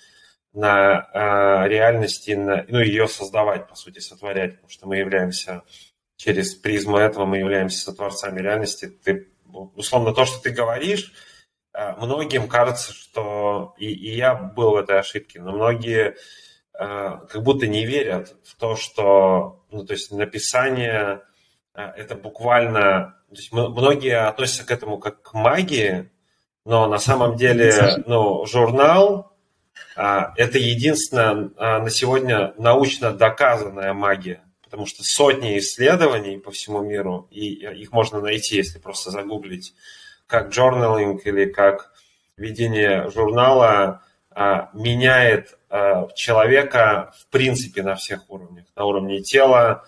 [SPEAKER 1] на э, реальности, на, ну, ее создавать, по сути, сотворять, потому что мы являемся через призму этого, мы являемся сотворцами реальности. Ты, условно, то, что ты говоришь, э, многим кажется, что, и, и я был в этой ошибке, но многие э, как будто не верят в то, что, ну, то есть написание э, это буквально, то есть многие относятся к этому как к магии, но на самом деле, ну, журнал, а, это единственная а, на сегодня научно доказанная магия, потому что сотни исследований по всему миру, и их можно найти, если просто загуглить, как journaling или как ведение журнала а, меняет человека в принципе на всех уровнях. На уровне тела,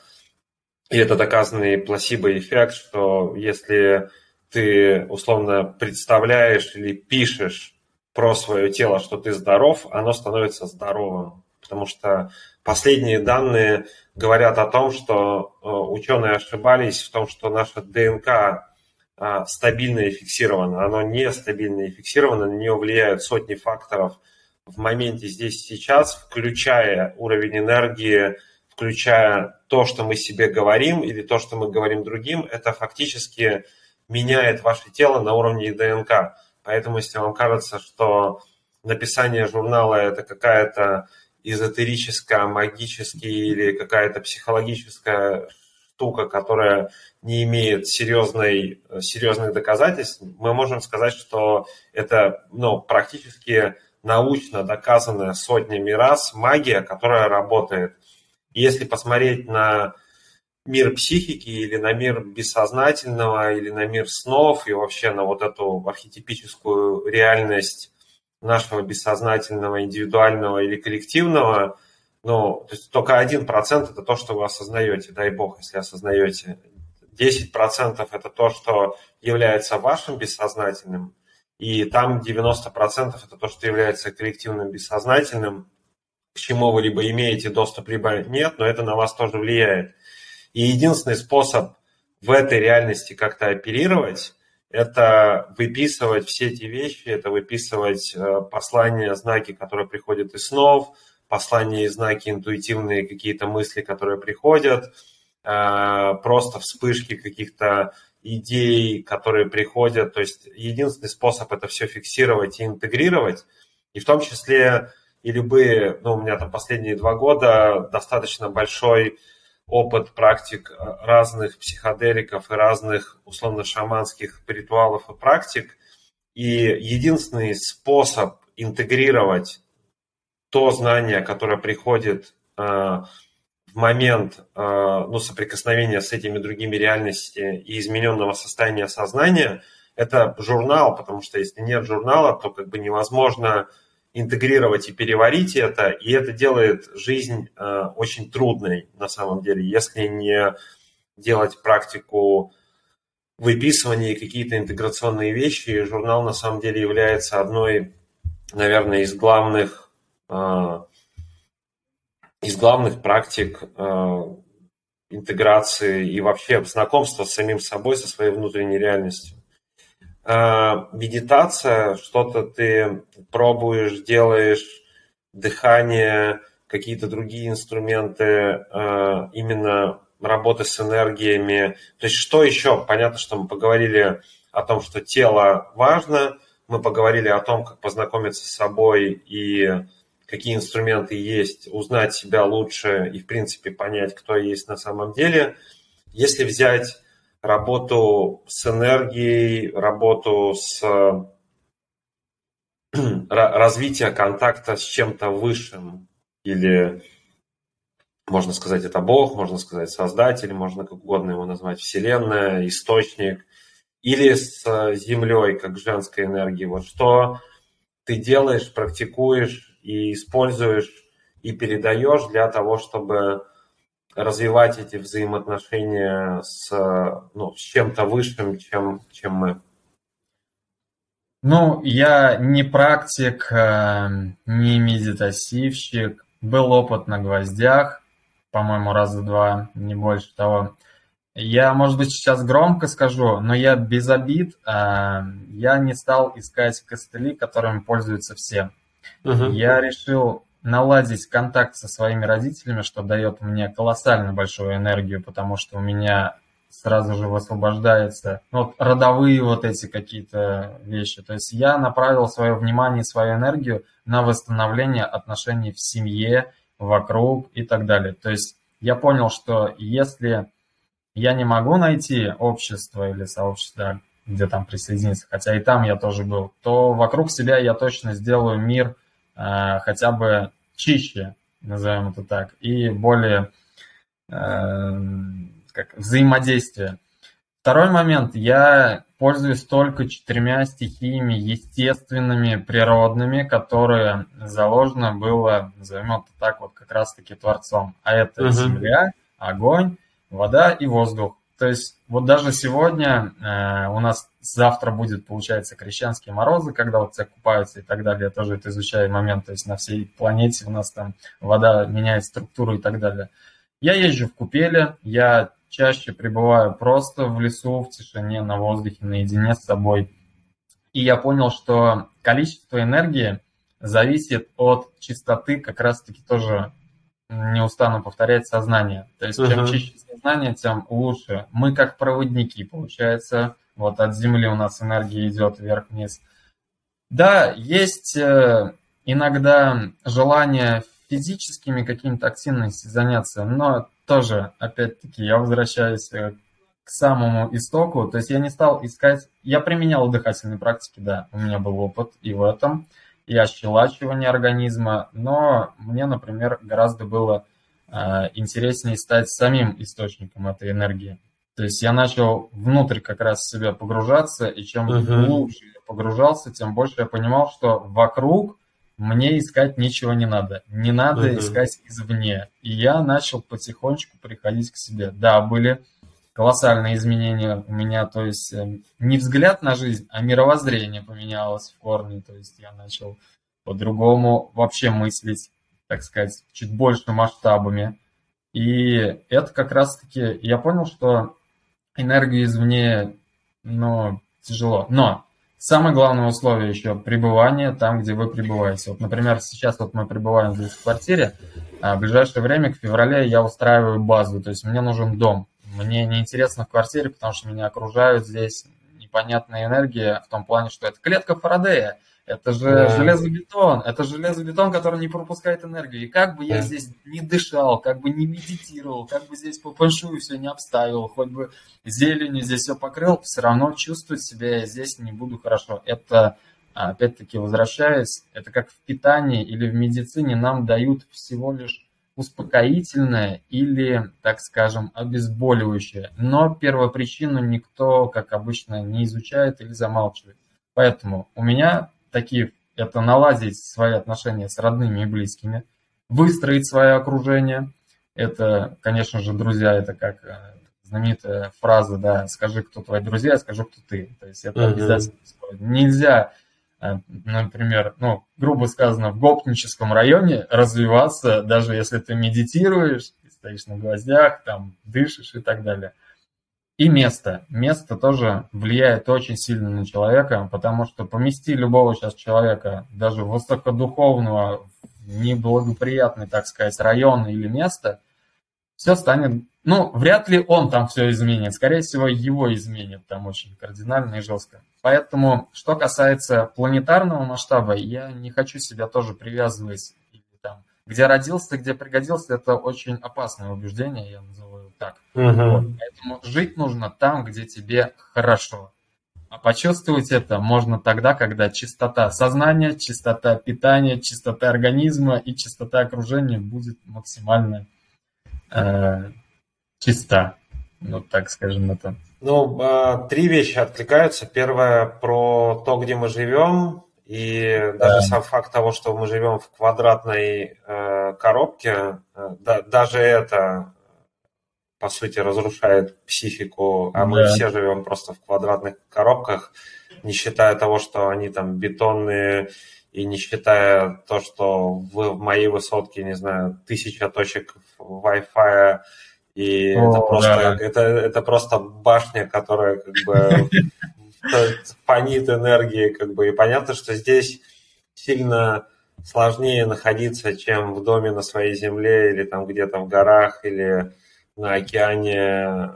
[SPEAKER 1] и это доказанный пласибо-эффект, что если ты условно представляешь или пишешь про свое тело, что ты здоров, оно становится здоровым. Потому что последние данные говорят о том, что э, ученые ошибались в том, что наша ДНК э, стабильно и фиксировано. Оно не стабильно и фиксировано, на нее влияют сотни факторов в моменте здесь сейчас, включая уровень энергии, включая то, что мы себе говорим или то, что мы говорим другим, это фактически меняет ваше тело на уровне ДНК. Поэтому, если вам кажется, что написание журнала это какая-то эзотерическая, магическая или какая-то психологическая штука, которая не имеет серьезной, серьезных доказательств, мы можем сказать, что это ну, практически научно доказанная сотнями раз магия, которая работает. Если посмотреть на мир психики или на мир бессознательного, или на мир снов, и вообще на вот эту архетипическую реальность нашего бессознательного, индивидуального или коллективного, ну, то есть только один процент это то, что вы осознаете, дай бог, если осознаете. 10% это то, что является вашим бессознательным, и там 90% это то, что является коллективным бессознательным, к чему вы либо имеете доступ, либо нет, но это на вас тоже влияет. И единственный способ в этой реальности как-то оперировать, это выписывать все эти вещи, это выписывать э, послания, знаки, которые приходят из снов, послания и знаки, интуитивные какие-то мысли, которые приходят, э, просто вспышки каких-то идей, которые приходят. То есть единственный способ это все фиксировать и интегрировать. И в том числе и любые, ну, у меня там последние два года достаточно большой опыт практик э, разных психоделиков и разных условно-шаманских ритуалов и практик. И единственный способ интегрировать то знание, которое приходит э, в момент э, ну, соприкосновения с этими другими реальностями и измененного состояния сознания, это журнал, потому что если нет журнала, то как бы невозможно интегрировать и переварить это, и это делает жизнь э, очень трудной на самом деле, если не делать практику выписывания и какие-то интеграционные вещи. Журнал на самом деле является одной, наверное, из главных, э, из главных практик э, интеграции и вообще знакомства с самим собой, со своей внутренней реальностью. А, медитация, что-то ты пробуешь, делаешь, дыхание, какие-то другие инструменты, а, именно работы с энергиями. То есть что еще? Понятно, что мы поговорили о том, что тело важно, мы поговорили о том, как познакомиться с собой и какие инструменты есть, узнать себя лучше и, в принципе, понять, кто есть на самом деле. Если взять работу с энергией, работу с развитие контакта с чем-то высшим или можно сказать это Бог, можно сказать Создатель, можно как угодно его назвать Вселенная, Источник, или с Землей, как женской энергией. Вот что ты делаешь, практикуешь и используешь и передаешь для того, чтобы развивать эти взаимоотношения с, ну, с чем-то высшим, чем, чем мы.
[SPEAKER 2] Ну, я не практик, э, не медитативщик. Был опыт на гвоздях, по-моему, раза два, не больше того. Я, может быть, сейчас громко скажу, но я без обид, э, я не стал искать костыли, которыми пользуются все. Угу. Я решил наладить контакт со своими родителями, что дает мне колоссально большую энергию, потому что у меня сразу же высвобождается. Ну, вот родовые вот эти какие-то вещи. То есть я направил свое внимание, свою энергию на восстановление отношений в семье, вокруг и так далее. То есть я понял, что если я не могу найти общество или сообщество, где там присоединиться, хотя и там я тоже был, то вокруг себя я точно сделаю мир хотя бы чище, назовем это так, и более э, как взаимодействие. Второй момент. Я пользуюсь только четырьмя стихиями естественными, природными, которые заложено было, назовем это так, вот как раз-таки Творцом. А это uh-huh. земля, огонь, вода и воздух. То есть вот даже сегодня э, у нас завтра будет, получается, крещенские морозы, когда вот все купаются и так далее. Я тоже это изучаю момент. То есть на всей планете у нас там вода меняет структуру и так далее. Я езжу в купели, я чаще пребываю просто в лесу, в тишине, на воздухе, наедине с собой. И я понял, что количество энергии зависит от чистоты, как раз-таки тоже не устану повторять, сознания. То есть, чем uh-huh. чище сознание, тем лучше. Мы как проводники, получается, вот от Земли у нас энергия идет вверх-вниз. Да, есть э, иногда желание физическими какими-то активностями заняться, но тоже, опять-таки, я возвращаюсь э, к самому истоку, то есть я не стал искать, я применял дыхательные практики, да, у меня был опыт и в этом, и ощелачивание организма, но мне, например, гораздо было э, интереснее стать самим источником этой энергии. То есть я начал внутрь как раз себя погружаться, и чем uh-huh. глубже я погружался, тем больше я понимал, что вокруг мне искать ничего не надо. Не надо uh-huh. искать извне. И я начал потихонечку приходить к себе. Да, были колоссальные изменения у меня, то есть э, не взгляд на жизнь, а мировоззрение поменялось в корне. То есть я начал по-другому вообще мыслить, так сказать, чуть больше масштабами. И это как раз-таки, я понял, что энергию извне, ну, тяжело. Но Самое главное условие еще пребывание там, где вы пребываете. Вот, например, сейчас вот мы пребываем здесь в квартире, а в ближайшее время, к феврале, я устраиваю базу, то есть мне нужен дом. Мне неинтересно в квартире, потому что меня окружают здесь непонятная энергия в том плане, что это клетка Фарадея. Это же да. железобетон, это железобетон, который не пропускает энергию. И как бы я да. здесь не дышал, как бы не медитировал, как бы здесь по паншую все не обставил, хоть бы зеленью здесь все покрыл, все равно чувствовать себя я здесь не буду хорошо. Это, опять-таки, возвращаясь, это как в питании или в медицине нам дают всего лишь успокоительное или, так скажем, обезболивающее. Но первопричину никто, как обычно, не изучает или замалчивает. Поэтому у меня таких – это наладить свои отношения с родными и близкими, выстроить свое окружение. Это, конечно же, друзья, это как э, знаменитая фраза, да, скажи, кто твои друзья, скажу, кто ты. То есть это uh-huh. обязательно. Нельзя, например, ну, грубо сказано, в гопническом районе развиваться, даже если ты медитируешь, стоишь на гвоздях, там, дышишь и так далее. И место. Место тоже влияет очень сильно на человека, потому что помести любого сейчас человека, даже высокодуховного, неблагоприятный, так сказать, район или место, все станет... Ну, вряд ли он там все изменит. Скорее всего, его изменит там очень кардинально и жестко. Поэтому, что касается планетарного масштаба, я не хочу себя тоже привязывать. Там, где родился, где пригодился, это очень опасное убеждение, я называю так. Угу. Вот. Поэтому жить нужно там, где тебе хорошо. А почувствовать это можно тогда, когда чистота сознания, чистота питания, чистота организма и чистота окружения будет максимально э, чиста. Ну, так скажем это.
[SPEAKER 1] Ну, а, три вещи откликаются. Первое про то, где мы живем, и даже да. сам факт того, что мы живем в квадратной э, коробке, э, да, даже это, по сути, разрушает психику, а да. мы все живем просто в квадратных коробках, не считая того, что они там бетонные, и не считая то, что в, в моей высотке, не знаю, тысяча точек Wi-Fi, и О, это, просто, да. это, это просто башня, которая как бы фонит энергии, как бы, и понятно, что здесь сильно сложнее находиться, чем в доме на своей земле или там где-то в горах или на океане.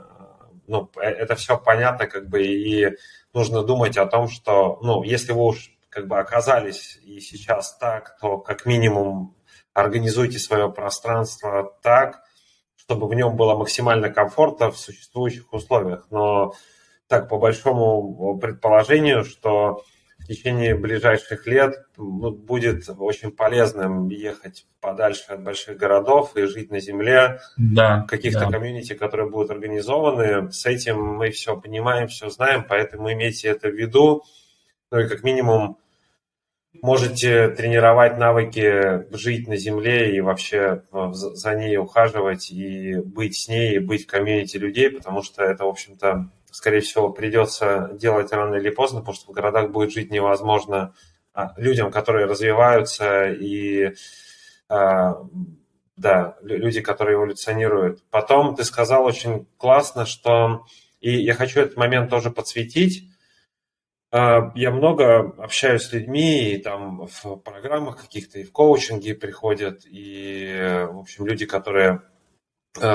[SPEAKER 1] Ну, э, это все понятно, как бы, и нужно думать о том, что, ну, если вы уж как бы оказались и сейчас так, то как минимум организуйте свое пространство так, чтобы в нем было максимально комфортно в существующих условиях. Но так по большому предположению, что в течение ближайших лет будет очень полезным ехать подальше от больших городов и жить на земле, да, каких-то да. комьюнити, которые будут организованы. С этим мы все понимаем, все знаем, поэтому имейте это в виду. Ну и как минимум можете тренировать навыки жить на земле и вообще за ней ухаживать и быть с ней, и быть в комьюнити людей, потому что это, в общем-то, скорее всего, придется делать рано или поздно, потому что в городах будет жить невозможно а, людям, которые развиваются и а, да, люди, которые эволюционируют. Потом ты сказал очень классно, что и я хочу этот момент тоже подсветить. А, я много общаюсь с людьми, и там в программах каких-то, и в коучинге приходят, и, в общем, люди, которые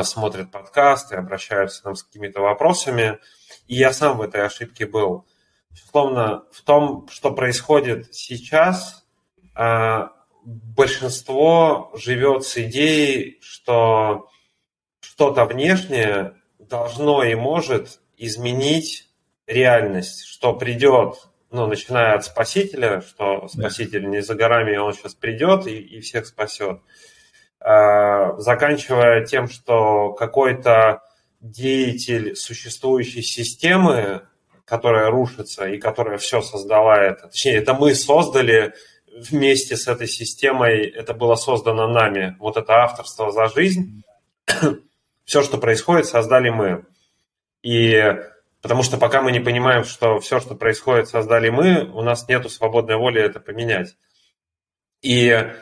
[SPEAKER 1] смотрят подкасты, обращаются там с какими-то вопросами – и я сам в этой ошибке был. Условно, в том, что происходит сейчас, а, большинство живет с идеей, что что-то внешнее должно и может изменить реальность, что придет, ну, начиная от Спасителя, что Спаситель не за горами, он сейчас придет и, и всех спасет, а, заканчивая тем, что какой-то деятель существующей системы, которая рушится и которая все создала это. Точнее, это мы создали вместе с этой системой, это было создано нами. Вот это авторство за жизнь. все, что происходит, создали мы. И потому что пока мы не понимаем, что все, что происходит, создали мы, у нас нет свободной воли это поменять. И э,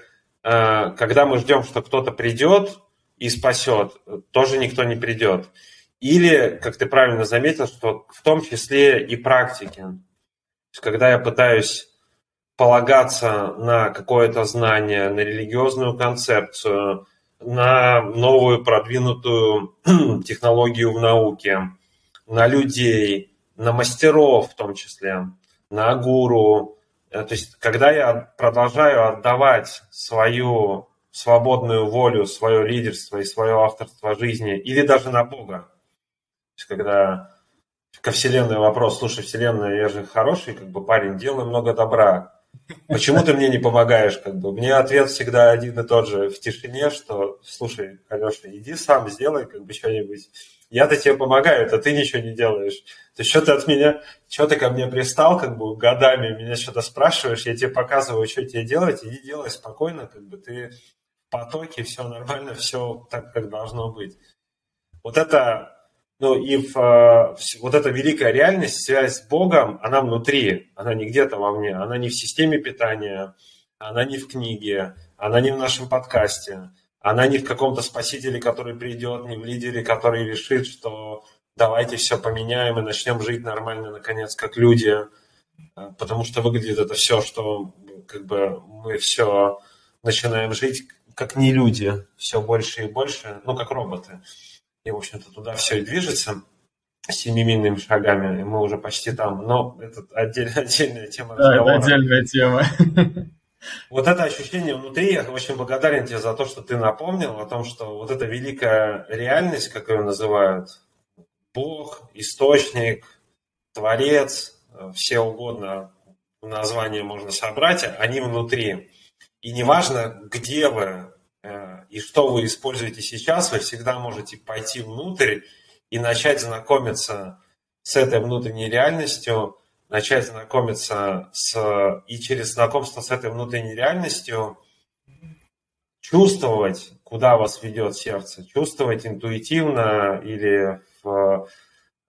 [SPEAKER 1] когда мы ждем, что кто-то придет и спасет, тоже никто не придет. Или, как ты правильно заметил, что в том числе и практики. То есть, когда я пытаюсь полагаться на какое-то знание, на религиозную концепцию, на новую продвинутую технологию в науке, на людей, на мастеров в том числе, на гуру. Э, то есть, когда я продолжаю отдавать свою свободную волю, свое лидерство и свое авторство жизни, или даже на Бога, есть, когда ко Вселенной вопрос, слушай, Вселенная, я же хороший как бы парень, делаю много добра. Почему ты мне не помогаешь? Как бы? Мне ответ всегда один и тот же в тишине, что, слушай, Алеша, иди сам сделай как бы что-нибудь. Я-то тебе помогаю, а ты ничего не делаешь. Ты что ты от меня, что ты ко мне пристал, как бы годами меня что-то спрашиваешь, я тебе показываю, что тебе делать, иди делай спокойно, как бы ты в потоке, все нормально, все так, как должно быть. Вот это ну и в, э, вот эта великая реальность, связь с Богом, она внутри, она не где-то во мне, она не в системе питания, она не в книге, она не в нашем подкасте, она не в каком-то спасителе, который придет, не в лидере, который решит, что давайте все поменяем и начнем жить нормально, наконец, как люди. Э, потому что выглядит это все, что как бы мы все начинаем жить как не люди, все больше и больше, ну, как роботы. И, в общем-то, туда все и движется семимильными шагами, и мы уже почти там. Но это отдель, отдельная тема
[SPEAKER 2] да, это отдельная тема.
[SPEAKER 1] Вот это ощущение внутри, я очень благодарен тебе за то, что ты напомнил о том, что вот эта великая реальность, как ее называют, Бог, источник, Творец, все угодно названия можно собрать, они внутри. И неважно, где вы э, и что вы используете сейчас, вы всегда можете пойти внутрь и начать знакомиться с этой внутренней реальностью, начать знакомиться с, и через знакомство с этой внутренней реальностью чувствовать, куда вас ведет сердце, чувствовать интуитивно или в,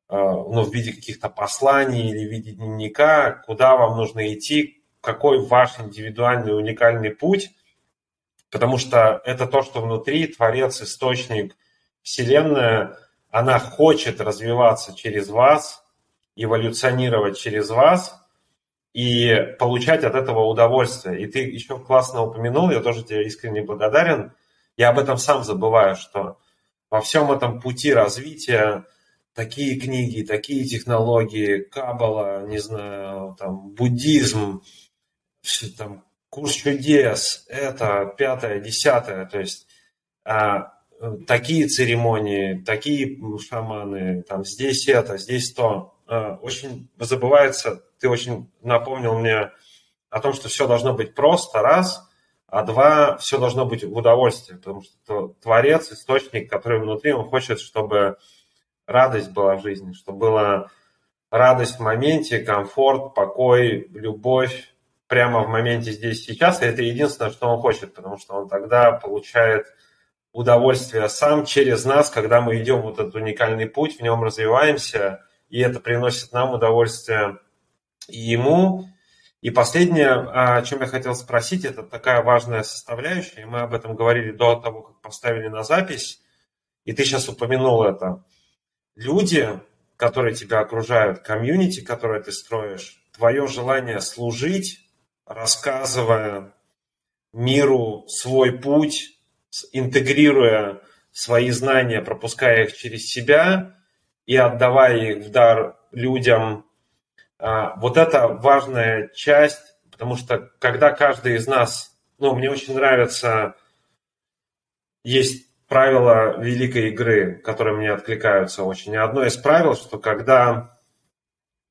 [SPEAKER 1] э, ну, в виде каких-то посланий или в виде дневника, куда вам нужно идти, какой ваш индивидуальный уникальный путь, потому что это то, что внутри, Творец, Источник, Вселенная, она хочет развиваться через вас, эволюционировать через вас и получать от этого удовольствие. И ты еще классно упомянул, я тоже тебе искренне благодарен. Я об этом сам забываю, что во всем этом пути развития такие книги, такие технологии, кабала, не знаю, там, буддизм, там, курс чудес, это пятое, десятое, то есть а, такие церемонии, такие шаманы, там здесь это, здесь то. А, очень забывается, ты очень напомнил мне о том, что все должно быть просто, раз, а два, все должно быть в удовольствии, потому что Творец, источник, который внутри, он хочет, чтобы радость была в жизни, чтобы была радость в моменте, комфорт, покой, любовь, прямо в моменте здесь сейчас, и это единственное, что он хочет, потому что он тогда получает удовольствие сам через нас, когда мы идем вот этот уникальный путь, в нем развиваемся, и это приносит нам удовольствие ему. И последнее, о чем я хотел спросить, это такая важная составляющая, и мы об этом говорили до того, как поставили на запись, и ты сейчас упомянул это. Люди, которые тебя окружают, комьюнити, которое ты строишь, твое желание служить, рассказывая миру свой путь, интегрируя свои знания, пропуская их через себя и отдавая их в дар людям. А, вот это важная часть, потому что когда каждый из нас, ну, мне очень нравится, есть правила великой игры, которые мне откликаются очень. И одно из правил, что когда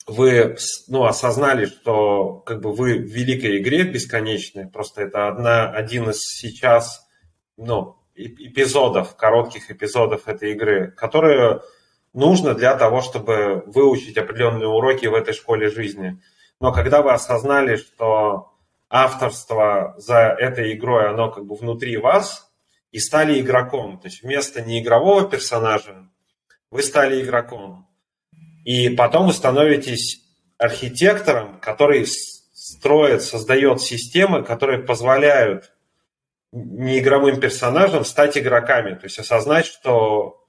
[SPEAKER 1] вы ну, осознали, что как бы вы в великой игре бесконечной, просто это одна, один из сейчас ну, эпизодов, коротких эпизодов этой игры, которые нужно для того, чтобы выучить определенные уроки в этой школе жизни. Но когда вы осознали, что авторство за этой игрой, оно как бы внутри вас, и стали игроком, то есть вместо неигрового персонажа вы стали игроком, и потом вы становитесь архитектором, который строит, создает системы, которые позволяют неигровым персонажам стать игроками. То есть осознать, что,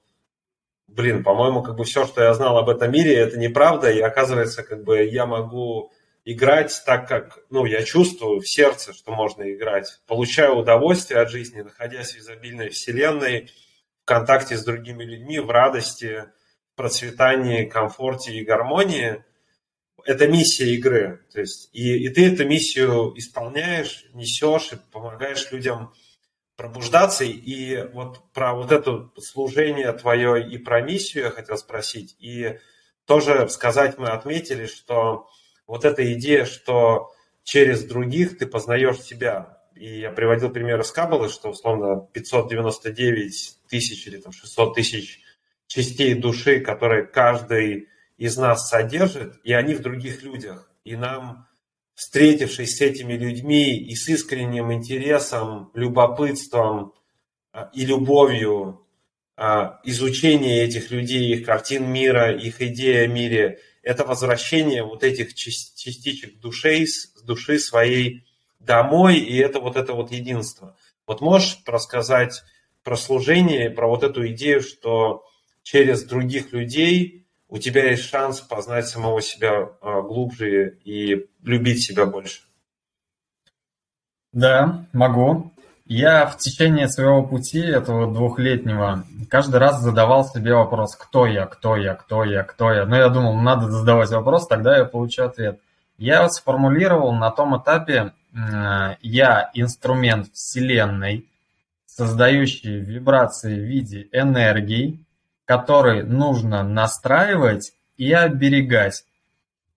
[SPEAKER 1] блин, по-моему, как бы все, что я знал об этом мире, это неправда, и оказывается, как бы я могу играть так, как, ну, я чувствую в сердце, что можно играть. Получаю удовольствие от жизни, находясь в изобильной вселенной, в контакте с другими людьми, в радости, процветании, комфорте и гармонии, это миссия игры. То есть, и, и ты эту миссию исполняешь, несешь и помогаешь людям пробуждаться. И вот про вот это служение твое и про миссию я хотел спросить. И тоже сказать мы отметили, что вот эта идея, что через других ты познаешь себя. И я приводил пример из Каббалы, что условно 599 тысяч или там 600 тысяч частей души, которые каждый из нас содержит, и они в других людях. И нам, встретившись с этими людьми и с искренним интересом, любопытством а, и любовью, а, изучение этих людей, их картин мира, их идеи о мире, это возвращение вот этих частичек души, души своей домой, и это вот это вот единство. Вот можешь рассказать про служение, про вот эту идею, что через других людей у тебя есть шанс познать самого себя а, глубже и любить себя больше.
[SPEAKER 2] Да, могу. Я в течение своего пути, этого двухлетнего, каждый раз задавал себе вопрос, кто я, кто я, кто я, кто я. Но я думал, надо задавать вопрос, тогда я получу ответ. Я сформулировал на том этапе я инструмент Вселенной, создающий вибрации в виде энергии, который нужно настраивать и оберегать.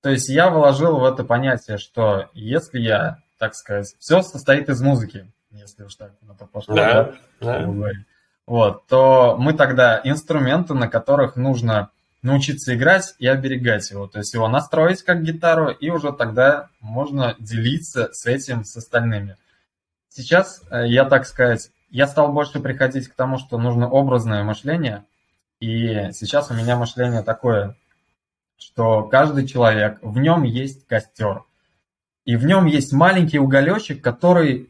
[SPEAKER 2] То есть я вложил в это понятие, что если я, так сказать, все состоит из музыки, если уж так на то пошло, да, да, да. Вот, то мы тогда инструменты, на которых нужно научиться играть и оберегать его. То есть его настроить как гитару, и уже тогда можно делиться с этим с остальными. Сейчас э, я, так сказать, я стал больше приходить к тому, что нужно образное мышление. И сейчас у меня мышление такое, что каждый человек, в нем есть костер. И в нем есть маленький уголечек, который,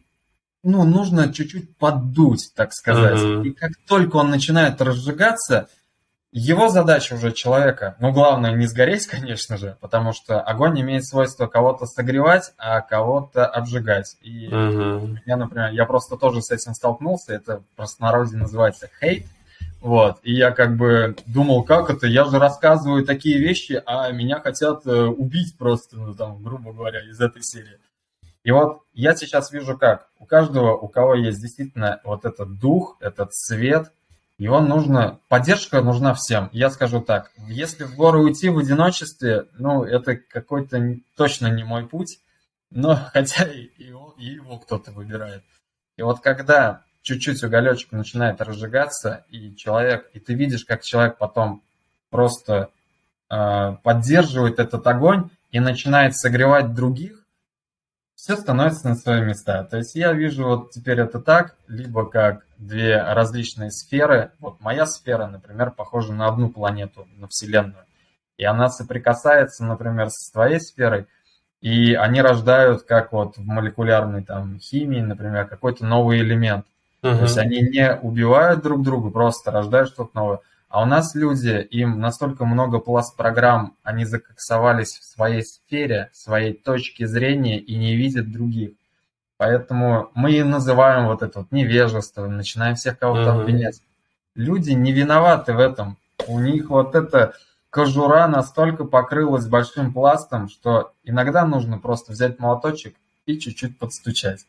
[SPEAKER 2] ну, нужно чуть-чуть поддуть, так сказать. Uh-huh. И как только он начинает разжигаться, его задача уже человека, ну, главное не сгореть, конечно же, потому что огонь имеет свойство кого-то согревать, а кого-то обжигать. И uh-huh. я, например, я просто тоже с этим столкнулся, это в простонародье называется хейт, вот, и я как бы думал, как это, я же рассказываю такие вещи, а меня хотят э, убить просто, ну, там, грубо говоря, из этой серии. И вот я сейчас вижу как, у каждого, у кого есть действительно вот этот дух, этот свет, его нужно, поддержка нужна всем. Я скажу так, если в горы уйти в одиночестве, ну, это какой-то точно не мой путь, но хотя и его, и его кто-то выбирает. И вот когда чуть-чуть уголечек начинает разжигаться, и человек, и ты видишь, как человек потом просто э, поддерживает этот огонь и начинает согревать других, все становится на свои места. То есть я вижу вот теперь это так, либо как две различные сферы. Вот моя сфера, например, похожа на одну планету, на Вселенную. И она соприкасается, например, с твоей сферой, и они рождают, как вот в молекулярной там химии, например, какой-то новый элемент. Uh-huh. То есть они не убивают друг друга, просто рождают что-то новое. А у нас люди, им настолько много пласт программ, они закоксовались в своей сфере, в своей точке зрения и не видят других. Поэтому мы и называем вот это вот невежество, начинаем всех кого-то uh-huh. обвинять. Люди не виноваты в этом. У них вот эта кожура настолько покрылась большим пластом, что иногда нужно просто взять молоточек и чуть-чуть подстучать.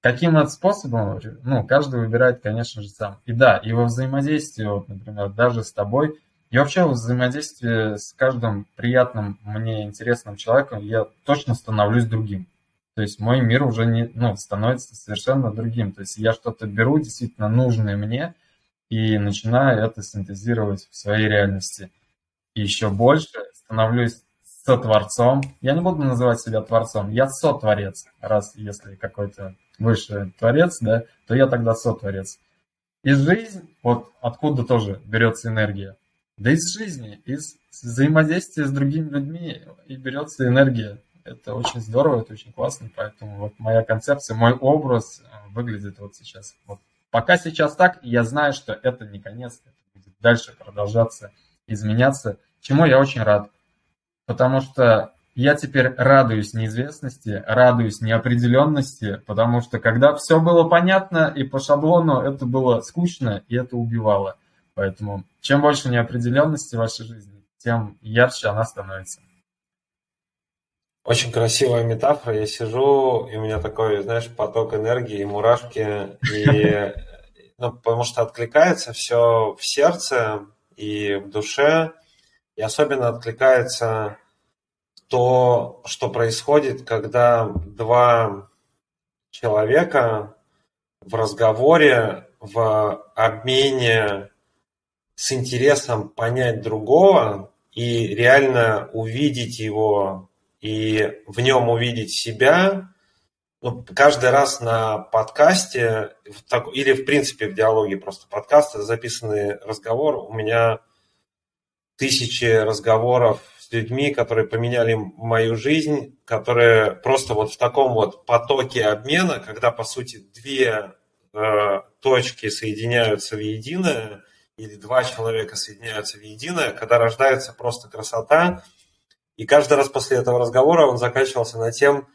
[SPEAKER 2] Каким это способом, ну, каждый выбирает, конечно же, сам. И да, и во взаимодействии, вот, например, даже с тобой, и вообще во взаимодействии с каждым приятным, мне интересным человеком я точно становлюсь другим. То есть мой мир уже не, ну, становится совершенно другим. То есть я что-то беру действительно нужное мне и начинаю это синтезировать в своей реальности. И еще больше становлюсь сотворцом. Я не буду называть себя творцом, я сотворец, раз если какой-то выше творец, да, то я тогда сотворец. И жизнь, вот откуда тоже берется энергия? Да из жизни, из взаимодействия с другими людьми и берется энергия. Это очень здорово, это очень классно, поэтому вот моя концепция, мой образ э, выглядит вот сейчас. Вот пока сейчас так, я знаю, что это не конец, это будет дальше продолжаться, изменяться, чему я очень рад. Потому что я теперь радуюсь неизвестности, радуюсь неопределенности, потому что когда все было понятно и по шаблону, это было скучно и это убивало. Поэтому чем больше неопределенности в вашей жизни, тем ярче она становится.
[SPEAKER 1] Очень красивая метафора. Я сижу, и у меня такой, знаешь, поток энергии, мурашки, и, ну, потому что откликается все в сердце и в душе, и особенно откликается то, что происходит, когда два человека в разговоре, в обмене с интересом понять другого и реально увидеть его и в нем увидеть себя, ну, каждый раз на подкасте или в принципе в диалоге просто подкаста записанный разговор, у меня тысячи разговоров с людьми, которые поменяли мою жизнь, которые просто вот в таком вот потоке обмена, когда, по сути, две э, точки соединяются в единое, или два человека соединяются в единое, когда рождается просто красота. И каждый раз после этого разговора он заканчивался на тем,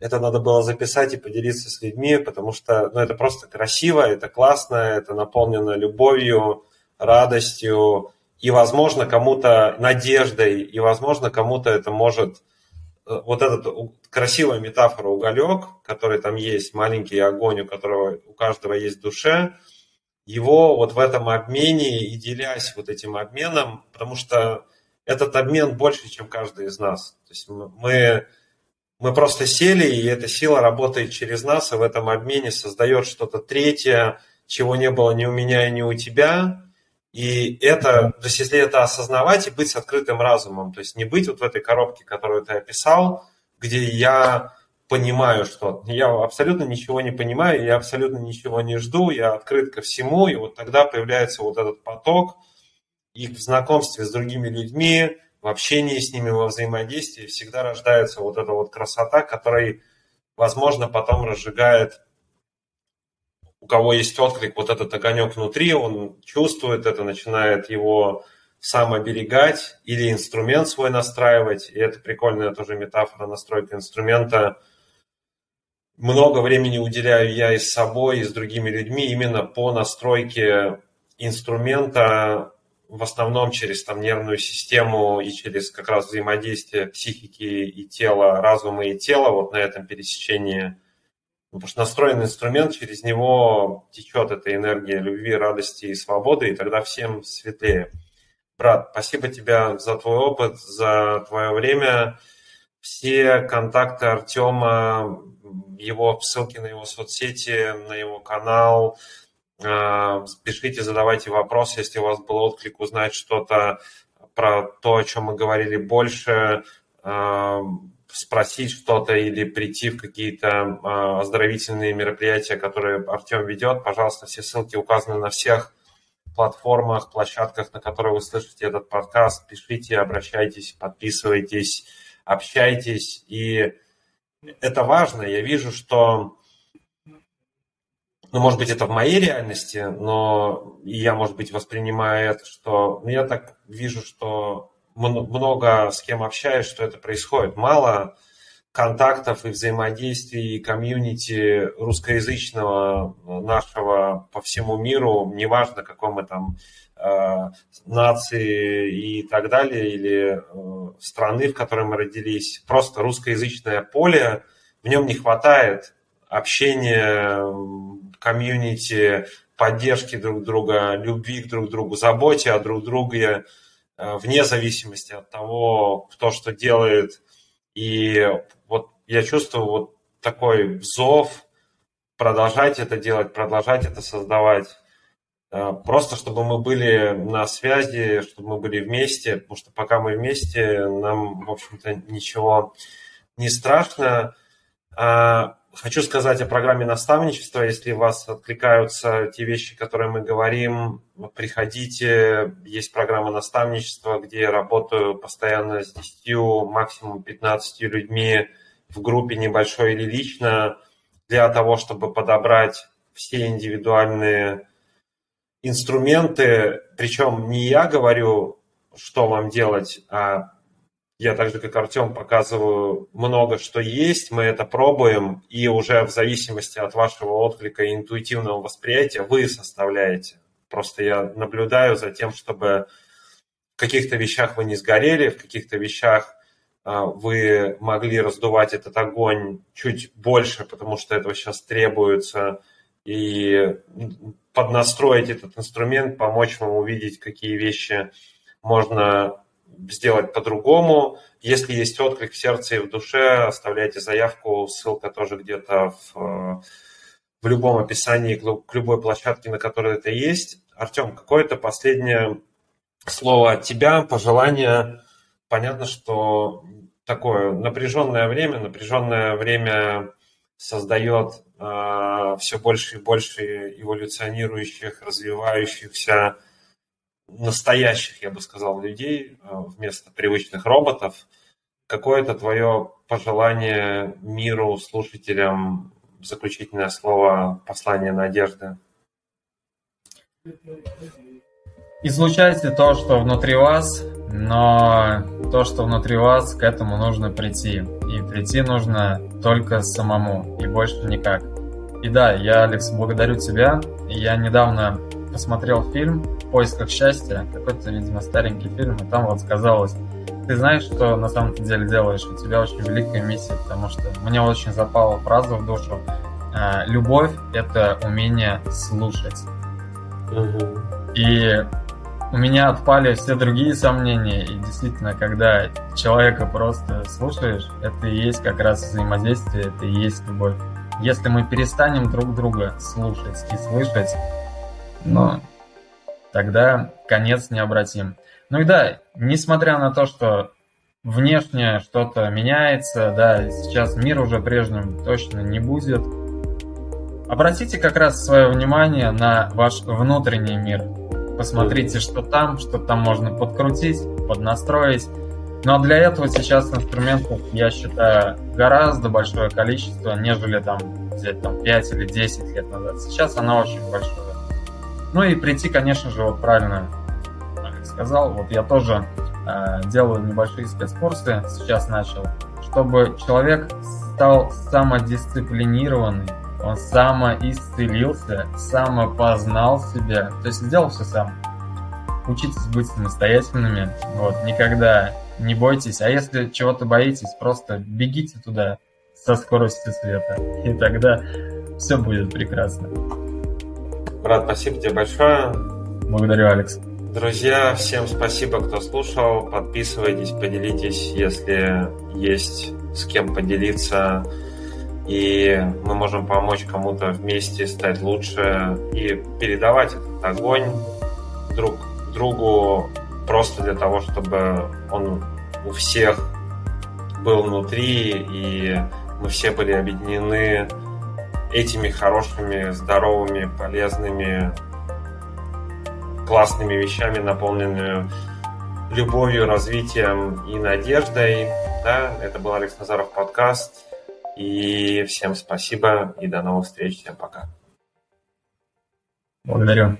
[SPEAKER 1] это надо было записать и поделиться с людьми, потому что ну, это просто красиво, это классно, это наполнено любовью, радостью, и, возможно, кому-то надеждой, и, возможно, кому-то это может вот этот красивая метафора уголек, который там есть, маленький огонь, у которого у каждого есть в душе, его вот в этом обмене и делясь вот этим обменом, потому что этот обмен больше, чем каждый из нас. То есть мы, мы просто сели, и эта сила работает через нас, и в этом обмене создает что-то третье, чего не было ни у меня, ни у тебя. И это, то есть если это осознавать и быть с открытым разумом, то есть не быть вот в этой коробке, которую ты описал, где я понимаю что Я абсолютно ничего не понимаю, я абсолютно ничего не жду, я открыт ко всему, и вот тогда появляется вот этот поток, и в знакомстве с другими людьми, в общении с ними, во взаимодействии всегда рождается вот эта вот красота, которая, возможно, потом разжигает у кого есть отклик, вот этот огонек внутри, он чувствует это, начинает его сам оберегать или инструмент свой настраивать. И это прикольная тоже метафора настройка инструмента – много времени уделяю я и с собой, и с другими людьми именно по настройке инструмента, в основном через там, нервную систему и через как раз взаимодействие психики и тела, разума и тела вот на этом пересечении. Потому что настроен инструмент, через него течет эта энергия любви, радости и свободы, и тогда всем светлее. Брат, спасибо тебе за твой опыт, за твое время. Все контакты Артема его ссылки на его соцсети, на его канал. А, пишите, задавайте вопросы, если у вас был отклик узнать что-то про то, о чем мы говорили больше, а, спросить что-то или прийти в какие-то а, оздоровительные мероприятия, которые Артем ведет. Пожалуйста, все ссылки указаны на всех платформах, площадках, на которые вы слышите этот подкаст. Пишите, обращайтесь, подписывайтесь, общайтесь и это важно. Я вижу, что, ну, может быть, это в моей реальности, но я, может быть, воспринимаю это, что, ну, я так вижу, что много с кем общаюсь, что это происходит. Мало контактов и взаимодействий, комьюнити русскоязычного нашего по всему миру, неважно, какой мы там э, нации и так далее, или э, страны, в которой мы родились, просто русскоязычное поле, в нем не хватает общения, комьюнити, поддержки друг друга, любви к друг другу, заботе о друг друге, э, вне зависимости от того, кто что делает. И вот я чувствую вот такой зов продолжать это делать, продолжать это создавать. Э, просто чтобы мы были на связи, чтобы мы были вместе, потому что пока мы вместе, нам, в общем-то, ничего не страшно. А, хочу сказать о программе наставничества. Если у вас откликаются те вещи, которые мы говорим, приходите. Есть программа наставничества, где я работаю постоянно с 10, максимум 15 людьми в группе небольшой или лично для того, чтобы подобрать все индивидуальные инструменты. Причем не я говорю, что вам делать, а я так же, как Артем, показываю много, что есть, мы это пробуем, и уже в зависимости от вашего отклика и интуитивного восприятия вы составляете. Просто я наблюдаю за тем, чтобы в каких-то вещах вы не сгорели, в каких-то вещах а, вы могли раздувать этот огонь чуть больше, потому что этого сейчас требуется, и поднастроить этот инструмент, помочь вам увидеть, какие вещи можно сделать по-другому. Если есть отклик в сердце и в душе, оставляйте заявку, ссылка тоже где-то в, в любом описании к любой площадке, на которой это есть. Артем, какое-то последнее слово от тебя, пожелание. Понятно, что такое напряженное время, напряженное время создает э, все больше и больше эволюционирующих, развивающихся настоящих, я бы сказал, людей э, вместо привычных роботов. Какое-то твое пожелание миру, слушателям, заключительное слово, послание надежды?
[SPEAKER 2] Излучайте то, что внутри вас, но то, что внутри вас, к этому нужно прийти. И прийти нужно только самому, и больше никак. И да, я, Алекс, благодарю тебя. Я недавно посмотрел фильм «В поисках счастья», какой-то, видимо, старенький фильм, и там вот сказалось, ты знаешь, что на самом деле делаешь, у тебя очень великая миссия, потому что мне очень запала фраза в душу. Э, Любовь — это умение слушать. Угу. И у меня отпали все другие сомнения, и действительно, когда человека просто слушаешь, это и есть как раз взаимодействие, это и есть любовь. Если мы перестанем друг друга слушать и слышать, ну, тогда конец необратим. Ну и да, несмотря на то, что внешне что-то меняется, да, сейчас мир уже прежним точно не будет, обратите как раз свое внимание на ваш внутренний мир. Посмотрите, что там, что там можно подкрутить, поднастроить. Но для этого сейчас инструментов, я считаю, гораздо большое количество, нежели там взять там 5 или 10 лет назад. Сейчас она очень большая. Ну и прийти, конечно же, вот правильно сказал, вот я тоже э, делаю небольшие спецкурсы, сейчас начал, чтобы человек стал самодисциплинированный, он самоисцелился, самопознал себя, то есть сделал все сам. Учитесь быть самостоятельными, вот, никогда не бойтесь, а если чего-то боитесь, просто бегите туда со скоростью света, и тогда все будет прекрасно.
[SPEAKER 1] Брат, спасибо тебе большое.
[SPEAKER 2] Благодарю, Алекс.
[SPEAKER 1] Друзья, всем спасибо, кто слушал. Подписывайтесь, поделитесь, если есть с кем поделиться. И мы можем помочь кому-то вместе стать лучше и передавать этот огонь друг другу просто для того, чтобы он у всех был внутри, и мы все были объединены этими хорошими, здоровыми, полезными, классными вещами, наполненными любовью, развитием и надеждой. Да, это был Алекс Назаров подкаст. И всем спасибо и до новых встреч. Всем пока.
[SPEAKER 2] Благодарю.